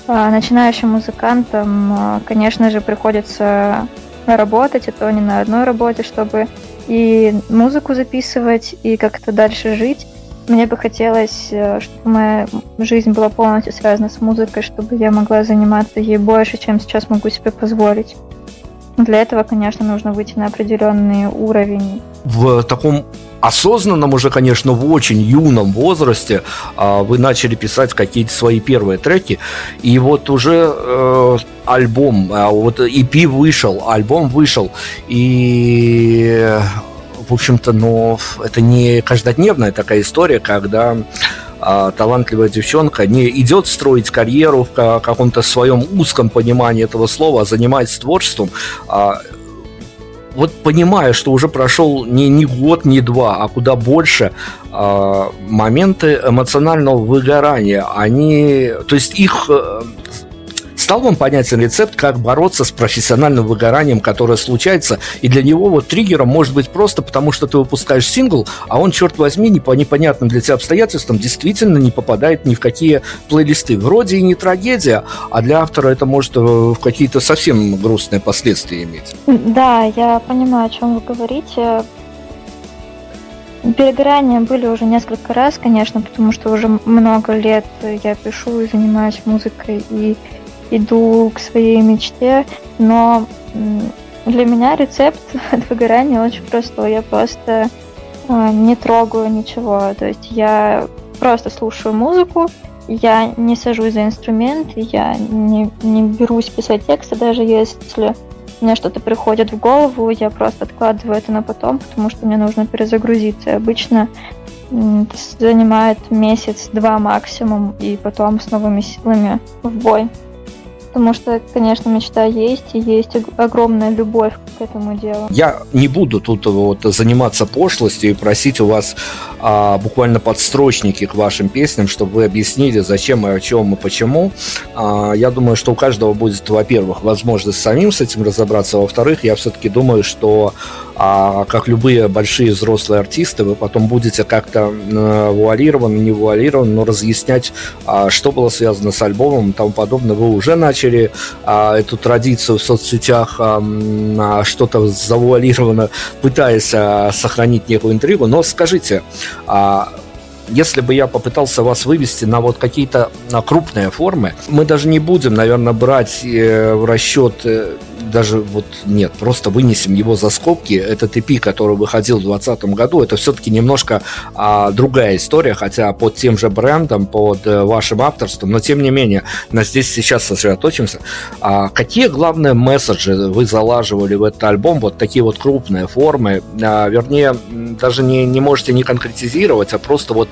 э, начинающим музыкантам, э, конечно же, приходится работать, и то не на одной работе, чтобы и музыку записывать, и как-то дальше жить. Мне бы хотелось, э, чтобы моя жизнь была полностью связана с музыкой, чтобы я могла заниматься ей больше, чем сейчас могу себе позволить. Для этого, конечно, нужно выйти на определенный уровень. В таком осознанном уже, конечно, в очень юном возрасте а, вы начали писать какие-то свои первые треки, и вот уже э, альбом, а, вот EP вышел, альбом вышел, и в общем-то, но это не каждодневная такая история, когда а, талантливая девчонка не идет строить карьеру в каком-то своем узком понимании этого слова, а занимается творчеством, а, вот понимая, что уже прошел не, не год, не два, а куда больше, э, моменты эмоционального выгорания, они, то есть их э, Стал вам понятен рецепт, как бороться с профессиональным выгоранием, которое случается, и для него вот триггером может быть просто потому, что ты выпускаешь сингл, а он, черт возьми, не по непонятным для тебя обстоятельствам действительно не попадает ни в какие плейлисты. Вроде и не трагедия, а для автора это может э, в какие-то совсем грустные последствия иметь. Да, я понимаю, о чем вы говорите. Перегорания были уже несколько раз, конечно, потому что уже много лет я пишу и занимаюсь музыкой, и иду к своей мечте, но для меня рецепт от выгорания очень простой. Я просто э, не трогаю ничего. То есть я просто слушаю музыку, я не сажусь за инструмент, я не, не берусь писать тексты, даже если мне что-то приходит в голову, я просто откладываю это на потом, потому что мне нужно перезагрузиться. Обычно занимает месяц-два максимум, и потом с новыми силами в бой. Потому что, конечно, мечта есть, и есть огромная любовь к этому делу. Я не буду тут вот заниматься пошлостью и просить у вас а, буквально подстрочники к вашим песням, чтобы вы объяснили, зачем и о чем и почему. А, я думаю, что у каждого будет, во-первых, возможность самим с этим разобраться, во-вторых, я все-таки думаю, что а как любые большие взрослые артисты, вы потом будете как-то э, вуалированно, не вуалированно, но разъяснять, а, что было связано с альбомом и тому подобное. Вы уже начали а, эту традицию в соцсетях а, что-то завуалированно, пытаясь сохранить некую интригу. Но скажите, если бы я попытался вас вывести на вот какие-то крупные формы, мы даже не будем, наверное, брать э, в расчет э, даже вот нет, просто вынесем его за скобки. Этот EP, который выходил в 2020 году, это все-таки немножко а, другая история, хотя под тем же брендом, под а, вашим авторством, но тем не менее, на здесь сейчас сосредоточимся. А, какие главные месседжи вы залаживали в этот альбом, вот такие вот крупные формы, а, вернее, даже не, не можете не конкретизировать, а просто вот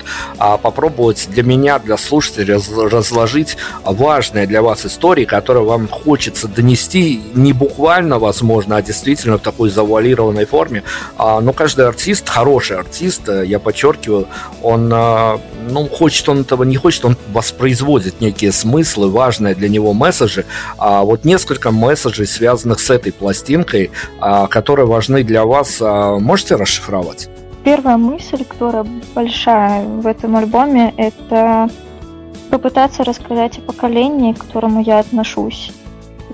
попробовать для меня, для слушателей раз, разложить важные для вас истории, которые вам хочется донести не буквально, возможно, а действительно в такой завуалированной форме. А, но каждый артист, хороший артист, э, я подчеркиваю, он, э, ну, хочет он этого, не хочет, он воспроизводит некие смыслы, важные для него месседжи. А вот несколько месседжей, связанных с этой пластинкой, а, которые важны для вас, а, можете расшифровать? Первая мысль, которая большая в этом альбоме, это попытаться рассказать о поколении, к которому я отношусь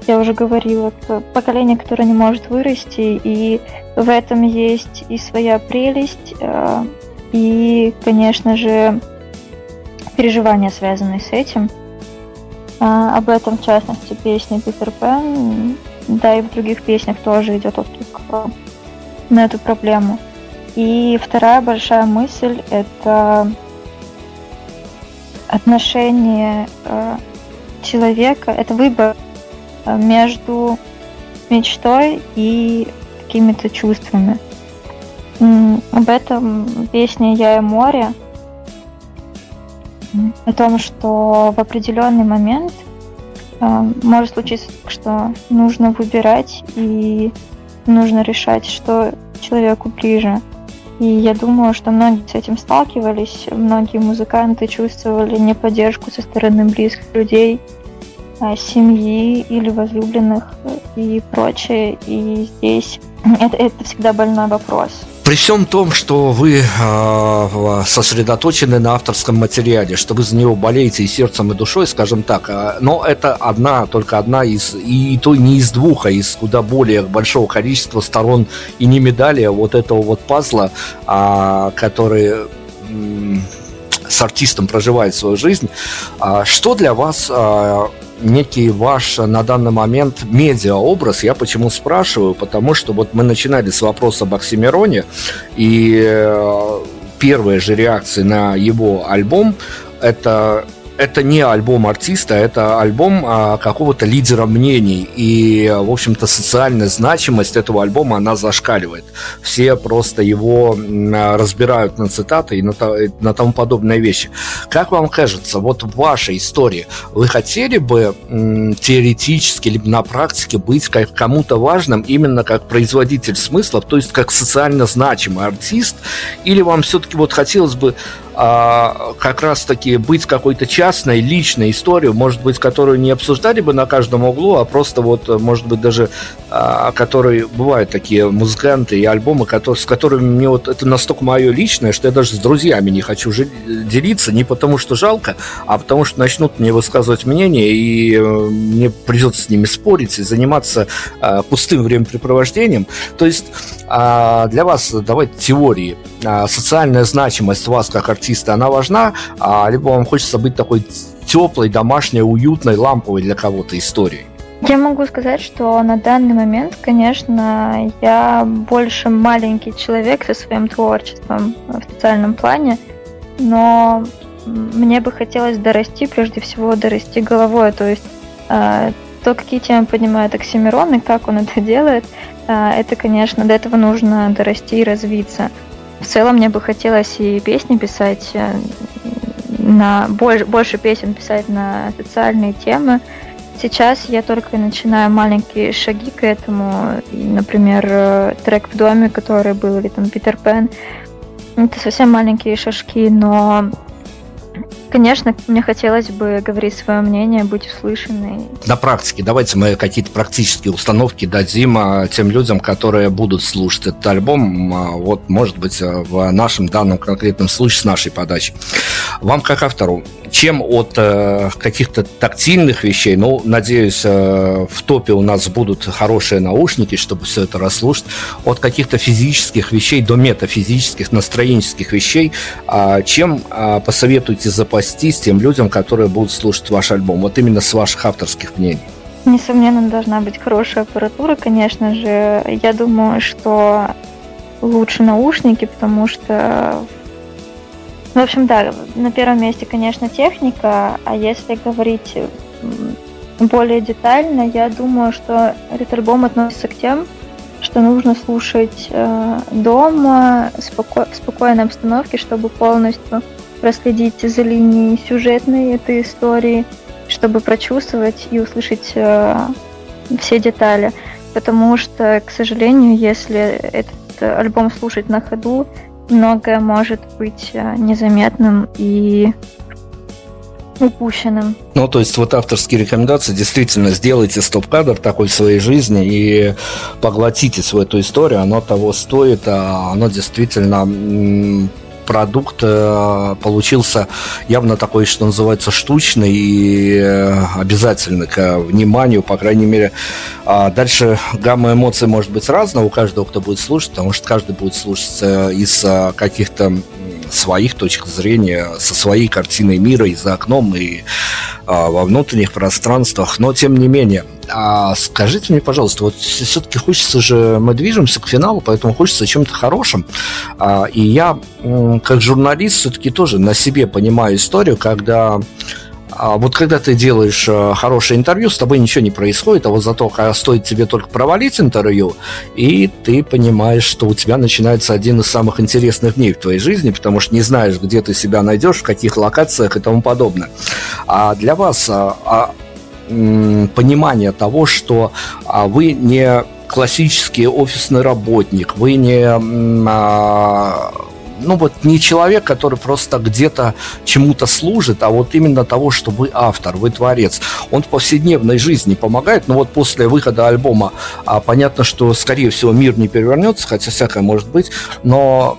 я уже говорила, поколение, которое не может вырасти, и в этом есть и своя прелесть, э, и, конечно же, переживания, связанные с этим. А, об этом, в частности, песня Питер Пен, да и в других песнях тоже идет отклик э, на эту проблему. И вторая большая мысль – это отношение э, человека, это выбор между мечтой и какими-то чувствами. Об этом песня «Я и море», о том, что в определенный момент э, может случиться, что нужно выбирать и нужно решать, что человеку ближе. И я думаю, что многие с этим сталкивались, многие музыканты чувствовали неподдержку со стороны близких людей, а, семьи или возлюбленных и прочее. И здесь это, это всегда больной вопрос. При всем том, что вы э, сосредоточены на авторском материале, что вы за него болеете и сердцем, и душой, скажем так, э, но это одна, только одна из, и, то не из двух, а из куда более большого количества сторон и не медали, а вот этого вот пазла, который с артистом проживает свою жизнь. Э, что для вас э, некий ваш на данный момент медиаобраз. Я почему спрашиваю? Потому что вот мы начинали с вопроса об Оксимироне, и э, первая же реакция на его альбом это это не альбом артиста, это альбом а, какого-то лидера мнений. И, в общем-то, социальная значимость этого альбома, она зашкаливает. Все просто его разбирают на цитаты и на, на тому подобные вещи. Как вам кажется, вот в вашей истории вы хотели бы теоретически либо на практике быть как кому-то важным именно как производитель смыслов, то есть как социально значимый артист, или вам все-таки вот хотелось бы а, как раз-таки быть какой-то частной, личной историей, может быть, которую не обсуждали бы на каждом углу, а просто вот, может быть, даже, а, которые бывают такие музыканты и альбомы, которые, с которыми мне вот это настолько мое личное, что я даже с друзьями не хочу делиться, не потому что жалко, а потому что начнут мне высказывать мнение, и э, мне придется с ними спорить и заниматься а, пустым времяпрепровождением. То есть а, для вас, давайте теории, социальная значимость вас как артиста она важна, а, либо вам хочется быть такой теплой, домашней, уютной, ламповой для кого-то историей? Я могу сказать, что на данный момент, конечно, я больше маленький человек со своим творчеством в социальном плане, но мне бы хотелось дорасти, прежде всего дорасти головой, то есть э, то, какие темы поднимает Оксимирон и как он это делает, это, конечно, до этого нужно дорасти и развиться. В целом мне бы хотелось и песни писать э, на больше, больше песен писать на социальные темы. Сейчас я только начинаю маленькие шаги к этому. Например, э, трек в доме, который был, или там Питер Пен. Это совсем маленькие шажки, но Конечно, мне хотелось бы говорить свое мнение, быть услышанной. На практике давайте мы какие-то практические установки дадим а, тем людям, которые будут слушать этот альбом, а, вот, может быть, а, в нашем данном конкретном случае с нашей подачи. Вам, как автору, чем от э, каких-то тактильных вещей, ну, надеюсь, э, в топе у нас будут хорошие наушники, чтобы все это расслушать, от каких-то физических вещей до метафизических, настроенческих вещей, э, чем э, посоветуете запастись тем людям, которые будут слушать ваш альбом, вот именно с ваших авторских мнений? Несомненно, должна быть хорошая аппаратура, конечно же. Я думаю, что лучше наушники, потому что в общем, да, на первом месте, конечно, техника, а если говорить более детально, я думаю, что этот альбом относится к тем, что нужно слушать э, дома, споко- в спокойной обстановке, чтобы полностью проследить за линией сюжетной этой истории, чтобы прочувствовать и услышать э, все детали. Потому что, к сожалению, если этот альбом слушать на ходу, многое может быть э, незаметным и упущенным. Ну, то есть вот авторские рекомендации действительно сделайте стоп-кадр такой в своей жизни и поглотитесь в эту историю, оно того стоит, а оно действительно продукт э, получился явно такой, что называется, штучный и э, обязательный к вниманию, по крайней мере. А дальше гамма эмоций может быть разная у каждого, кто будет слушать, потому что каждый будет слушать из э, каких-то своих точек зрения, со своей картиной мира и за окном, и во внутренних пространствах. Но, тем не менее, а скажите мне, пожалуйста, вот все-таки хочется же, мы движемся к финалу, поэтому хочется чем-то хорошим. А, и я, как журналист, все-таки тоже на себе понимаю историю, когда а вот когда ты делаешь э, хорошее интервью, с тобой ничего не происходит, а вот зато стоит тебе только провалить интервью, и ты понимаешь, что у тебя начинается один из самых интересных дней в твоей жизни, потому что не знаешь, где ты себя найдешь, в каких локациях и тому подобное. А для вас а, а, понимание того, что а, вы не классический офисный работник, вы не а, ну вот не человек, который просто где-то чему-то служит, а вот именно того, что вы автор, вы творец. Он в повседневной жизни помогает, но вот после выхода альбома а, понятно, что, скорее всего, мир не перевернется, хотя всякое может быть, но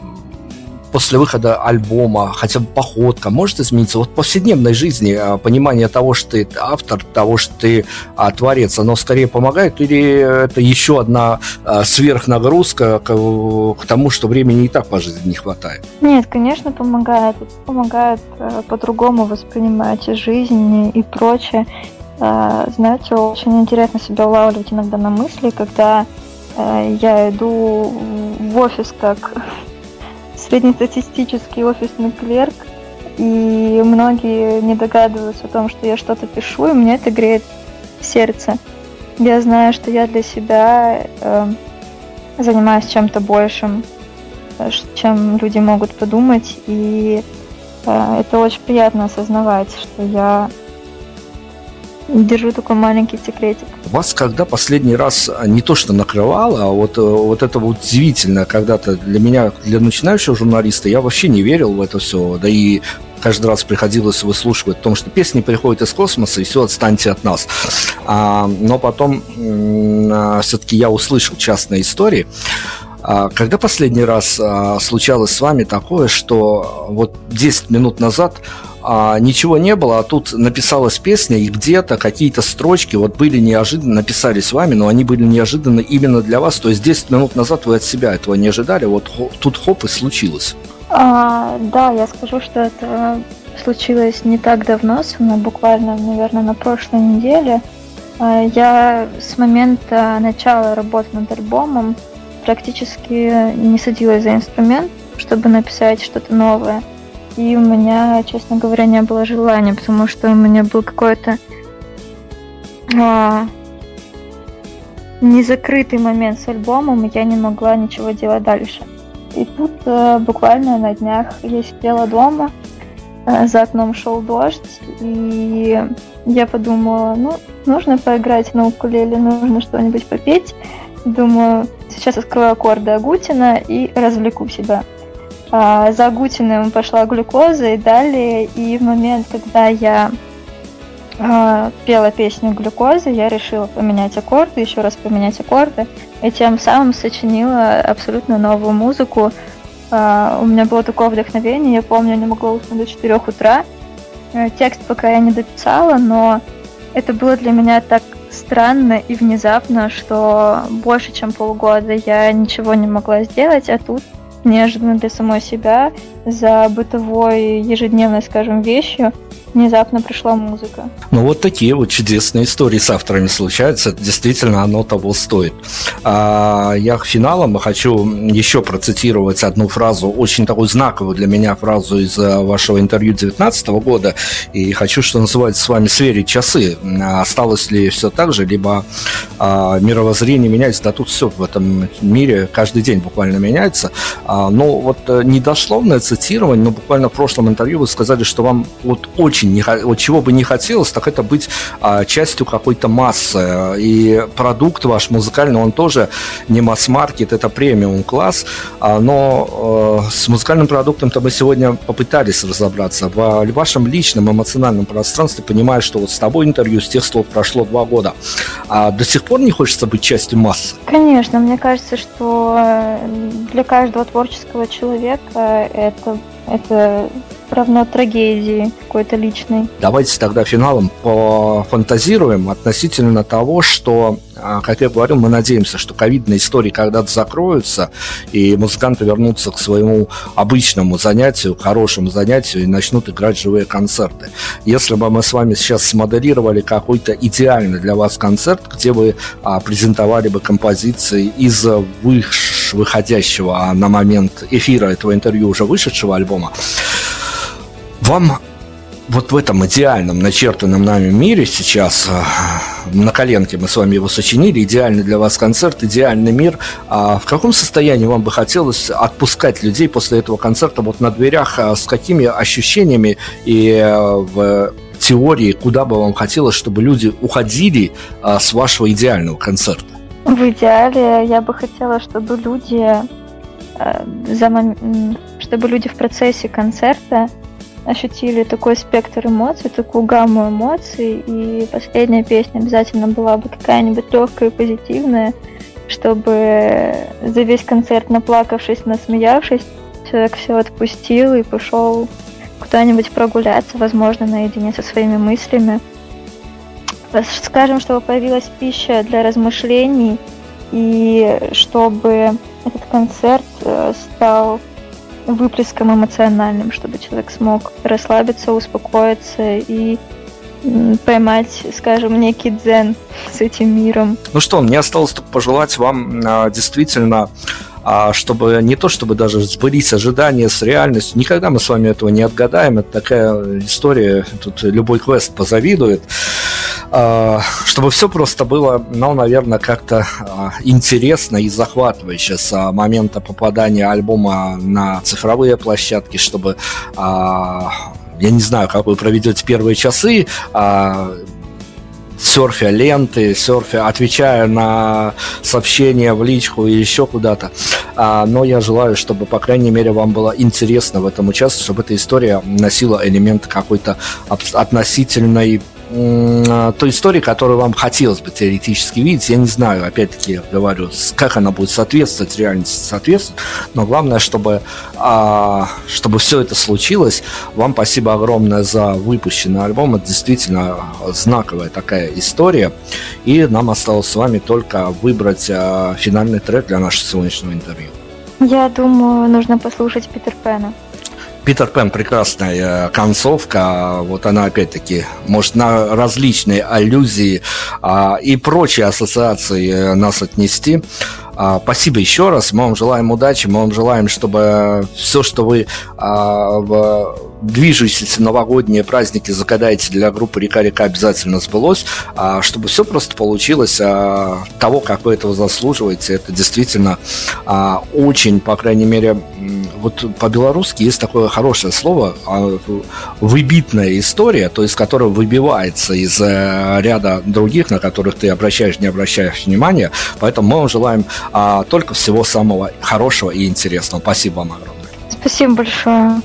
после выхода альбома, хотя бы походка может измениться? Вот в повседневной жизни а, понимание того, что ты автор, того, что ты а, творец, оно скорее помогает или это еще одна а, сверхнагрузка к, к тому, что времени и так по жизни не хватает? Нет, конечно, помогает. Помогает а, по-другому воспринимать жизнь и прочее. А, знаете, очень интересно себя улавливать иногда на мысли, когда а, я иду в офис как среднестатистический офисный клерк, и многие не догадываются о том, что я что-то пишу, и мне это греет сердце. Я знаю, что я для себя э, занимаюсь чем-то большим, э, чем люди могут подумать, и э, это очень приятно осознавать, что я Держу такой маленький секретик. Вас когда последний раз не то что накрывало, а вот, э, вот это вот удивительно когда-то для меня, для начинающего журналиста, я вообще не верил в это все. Да и каждый раз приходилось выслушивать о том, что песни приходят из космоса, и все, отстаньте от нас. А, но потом а, все-таки я услышал частные истории. А, когда последний раз а, случалось с вами такое, что вот 10 минут назад а, ничего не было, а тут написалась песня, и где-то какие-то строчки вот были неожиданно, написались вами, но они были неожиданны именно для вас. То есть 10 минут назад вы от себя этого не ожидали, вот тут хоп и случилось. А, да, я скажу, что это случилось не так давно, со мной буквально, наверное, на прошлой неделе. А, я с момента начала работы над альбомом практически не садилась за инструмент, чтобы написать что-то новое – и у меня, честно говоря, не было желания, потому что у меня был какой-то а, незакрытый момент с альбомом, и я не могла ничего делать дальше. И тут а, буквально на днях я сидела дома, а, за окном шел дождь, и я подумала, ну, нужно поиграть на укулеле, нужно что-нибудь попеть. Думаю, сейчас открою аккорды Агутина и развлеку себя. А, за Гутиным пошла глюкоза и далее. И в момент, когда я а, пела песню глюкозы, я решила поменять аккорды, еще раз поменять аккорды, и тем самым сочинила абсолютно новую музыку. А, у меня было такое вдохновение, я помню, я не могла уснуть до 4 утра. Э, текст пока я не дописала, но это было для меня так странно и внезапно, что больше чем полгода я ничего не могла сделать, а тут неожиданно для самой себя за бытовой ежедневной, скажем, вещью внезапно пришла музыка. Ну, вот такие вот чудесные истории с авторами случаются. Это действительно оно того стоит. А я к финалам хочу еще процитировать одну фразу, очень такую знаковую для меня фразу из э, вашего интервью 2019 года. И хочу, что называется, с вами сверить часы. Осталось ли все так же, либо а, мировоззрение меняется? Да тут все в этом мире каждый день буквально меняется. А, но вот э, недословное цитирование, но буквально в прошлом интервью вы сказали, что вам вот очень очень не, вот чего бы не хотелось, так это быть а, частью какой-то массы. И продукт ваш музыкальный, он тоже не масс-маркет, это премиум класс, а, но а, с музыкальным продуктом-то мы сегодня попытались разобраться. В вашем личном эмоциональном пространстве, понимая, что вот с тобой интервью, с тех слов прошло два года, а до сих пор не хочется быть частью массы? Конечно, мне кажется, что для каждого творческого человека это это равно трагедии какой-то личной. Давайте тогда финалом пофантазируем относительно того, что, а, как я говорил, мы надеемся, что ковидные истории когда-то закроются, и музыканты вернутся к своему обычному занятию, хорошему занятию, и начнут играть живые концерты. Если бы мы с вами сейчас смоделировали какой-то идеальный для вас концерт, где вы а, презентовали бы композиции из выходящего на момент эфира этого интервью уже вышедшего альбома, вам вот в этом идеальном, начертанном нами мире сейчас, э, на коленке мы с вами его сочинили, идеальный для вас концерт, идеальный мир. А в каком состоянии вам бы хотелось отпускать людей после этого концерта вот на дверях, а с какими ощущениями и э, в теории, куда бы вам хотелось, чтобы люди уходили а, с вашего идеального концерта? В идеале я бы хотела, чтобы люди, э, чтобы люди в процессе концерта ощутили такой спектр эмоций, такую гамму эмоций, и последняя песня обязательно была бы какая-нибудь легкая и позитивная, чтобы за весь концерт наплакавшись, насмеявшись, человек все отпустил и пошел куда-нибудь прогуляться, возможно, наедине со своими мыслями. Скажем, чтобы появилась пища для размышлений, и чтобы этот концерт э, стал выплеском эмоциональным, чтобы человек смог расслабиться, успокоиться и поймать, скажем, некий дзен с этим миром. Ну что, мне осталось только пожелать вам а, действительно а чтобы не то, чтобы даже сбылись ожидания с реальностью. Никогда мы с вами этого не отгадаем. Это такая история, тут любой квест позавидует. А, чтобы все просто было, ну, наверное, как-то а, интересно и захватывающе с момента попадания альбома на цифровые площадки, чтобы я не знаю, как вы проведете первые часы, серфя ленты, серфя, отвечая на сообщения в личку или еще куда-то. Но я желаю, чтобы, по крайней мере, вам было интересно в этом участвовать, чтобы эта история носила элемент какой-то относительной той истории, которую вам хотелось бы теоретически видеть. Я не знаю, опять-таки, я говорю, как она будет соответствовать реальности, соответствует. Но главное, чтобы, а, чтобы все это случилось. Вам спасибо огромное за выпущенный альбом. Это действительно знаковая такая история. И нам осталось с вами только выбрать а, финальный трек для нашего сегодняшнего интервью. Я думаю, нужно послушать Питер Пэна. Питер Пен прекрасная концовка, вот она опять-таки может на различные аллюзии а, и прочие ассоциации нас отнести. А, спасибо еще раз. Мы вам желаем удачи, мы вам желаем, чтобы все, что вы а, в движущиеся новогодние праздники загадаете для группы «Река-река» обязательно сбылось, а, чтобы все просто получилось а, того, как вы этого заслуживаете. Это действительно а, очень, по крайней мере, вот по-белорусски есть такое хорошее слово а, «выбитная история», то есть которая выбивается из а, ряда других, на которых ты обращаешь, не обращаешь внимания. Поэтому мы вам желаем а, только всего самого хорошего и интересного. Спасибо вам огромное. Спасибо большое.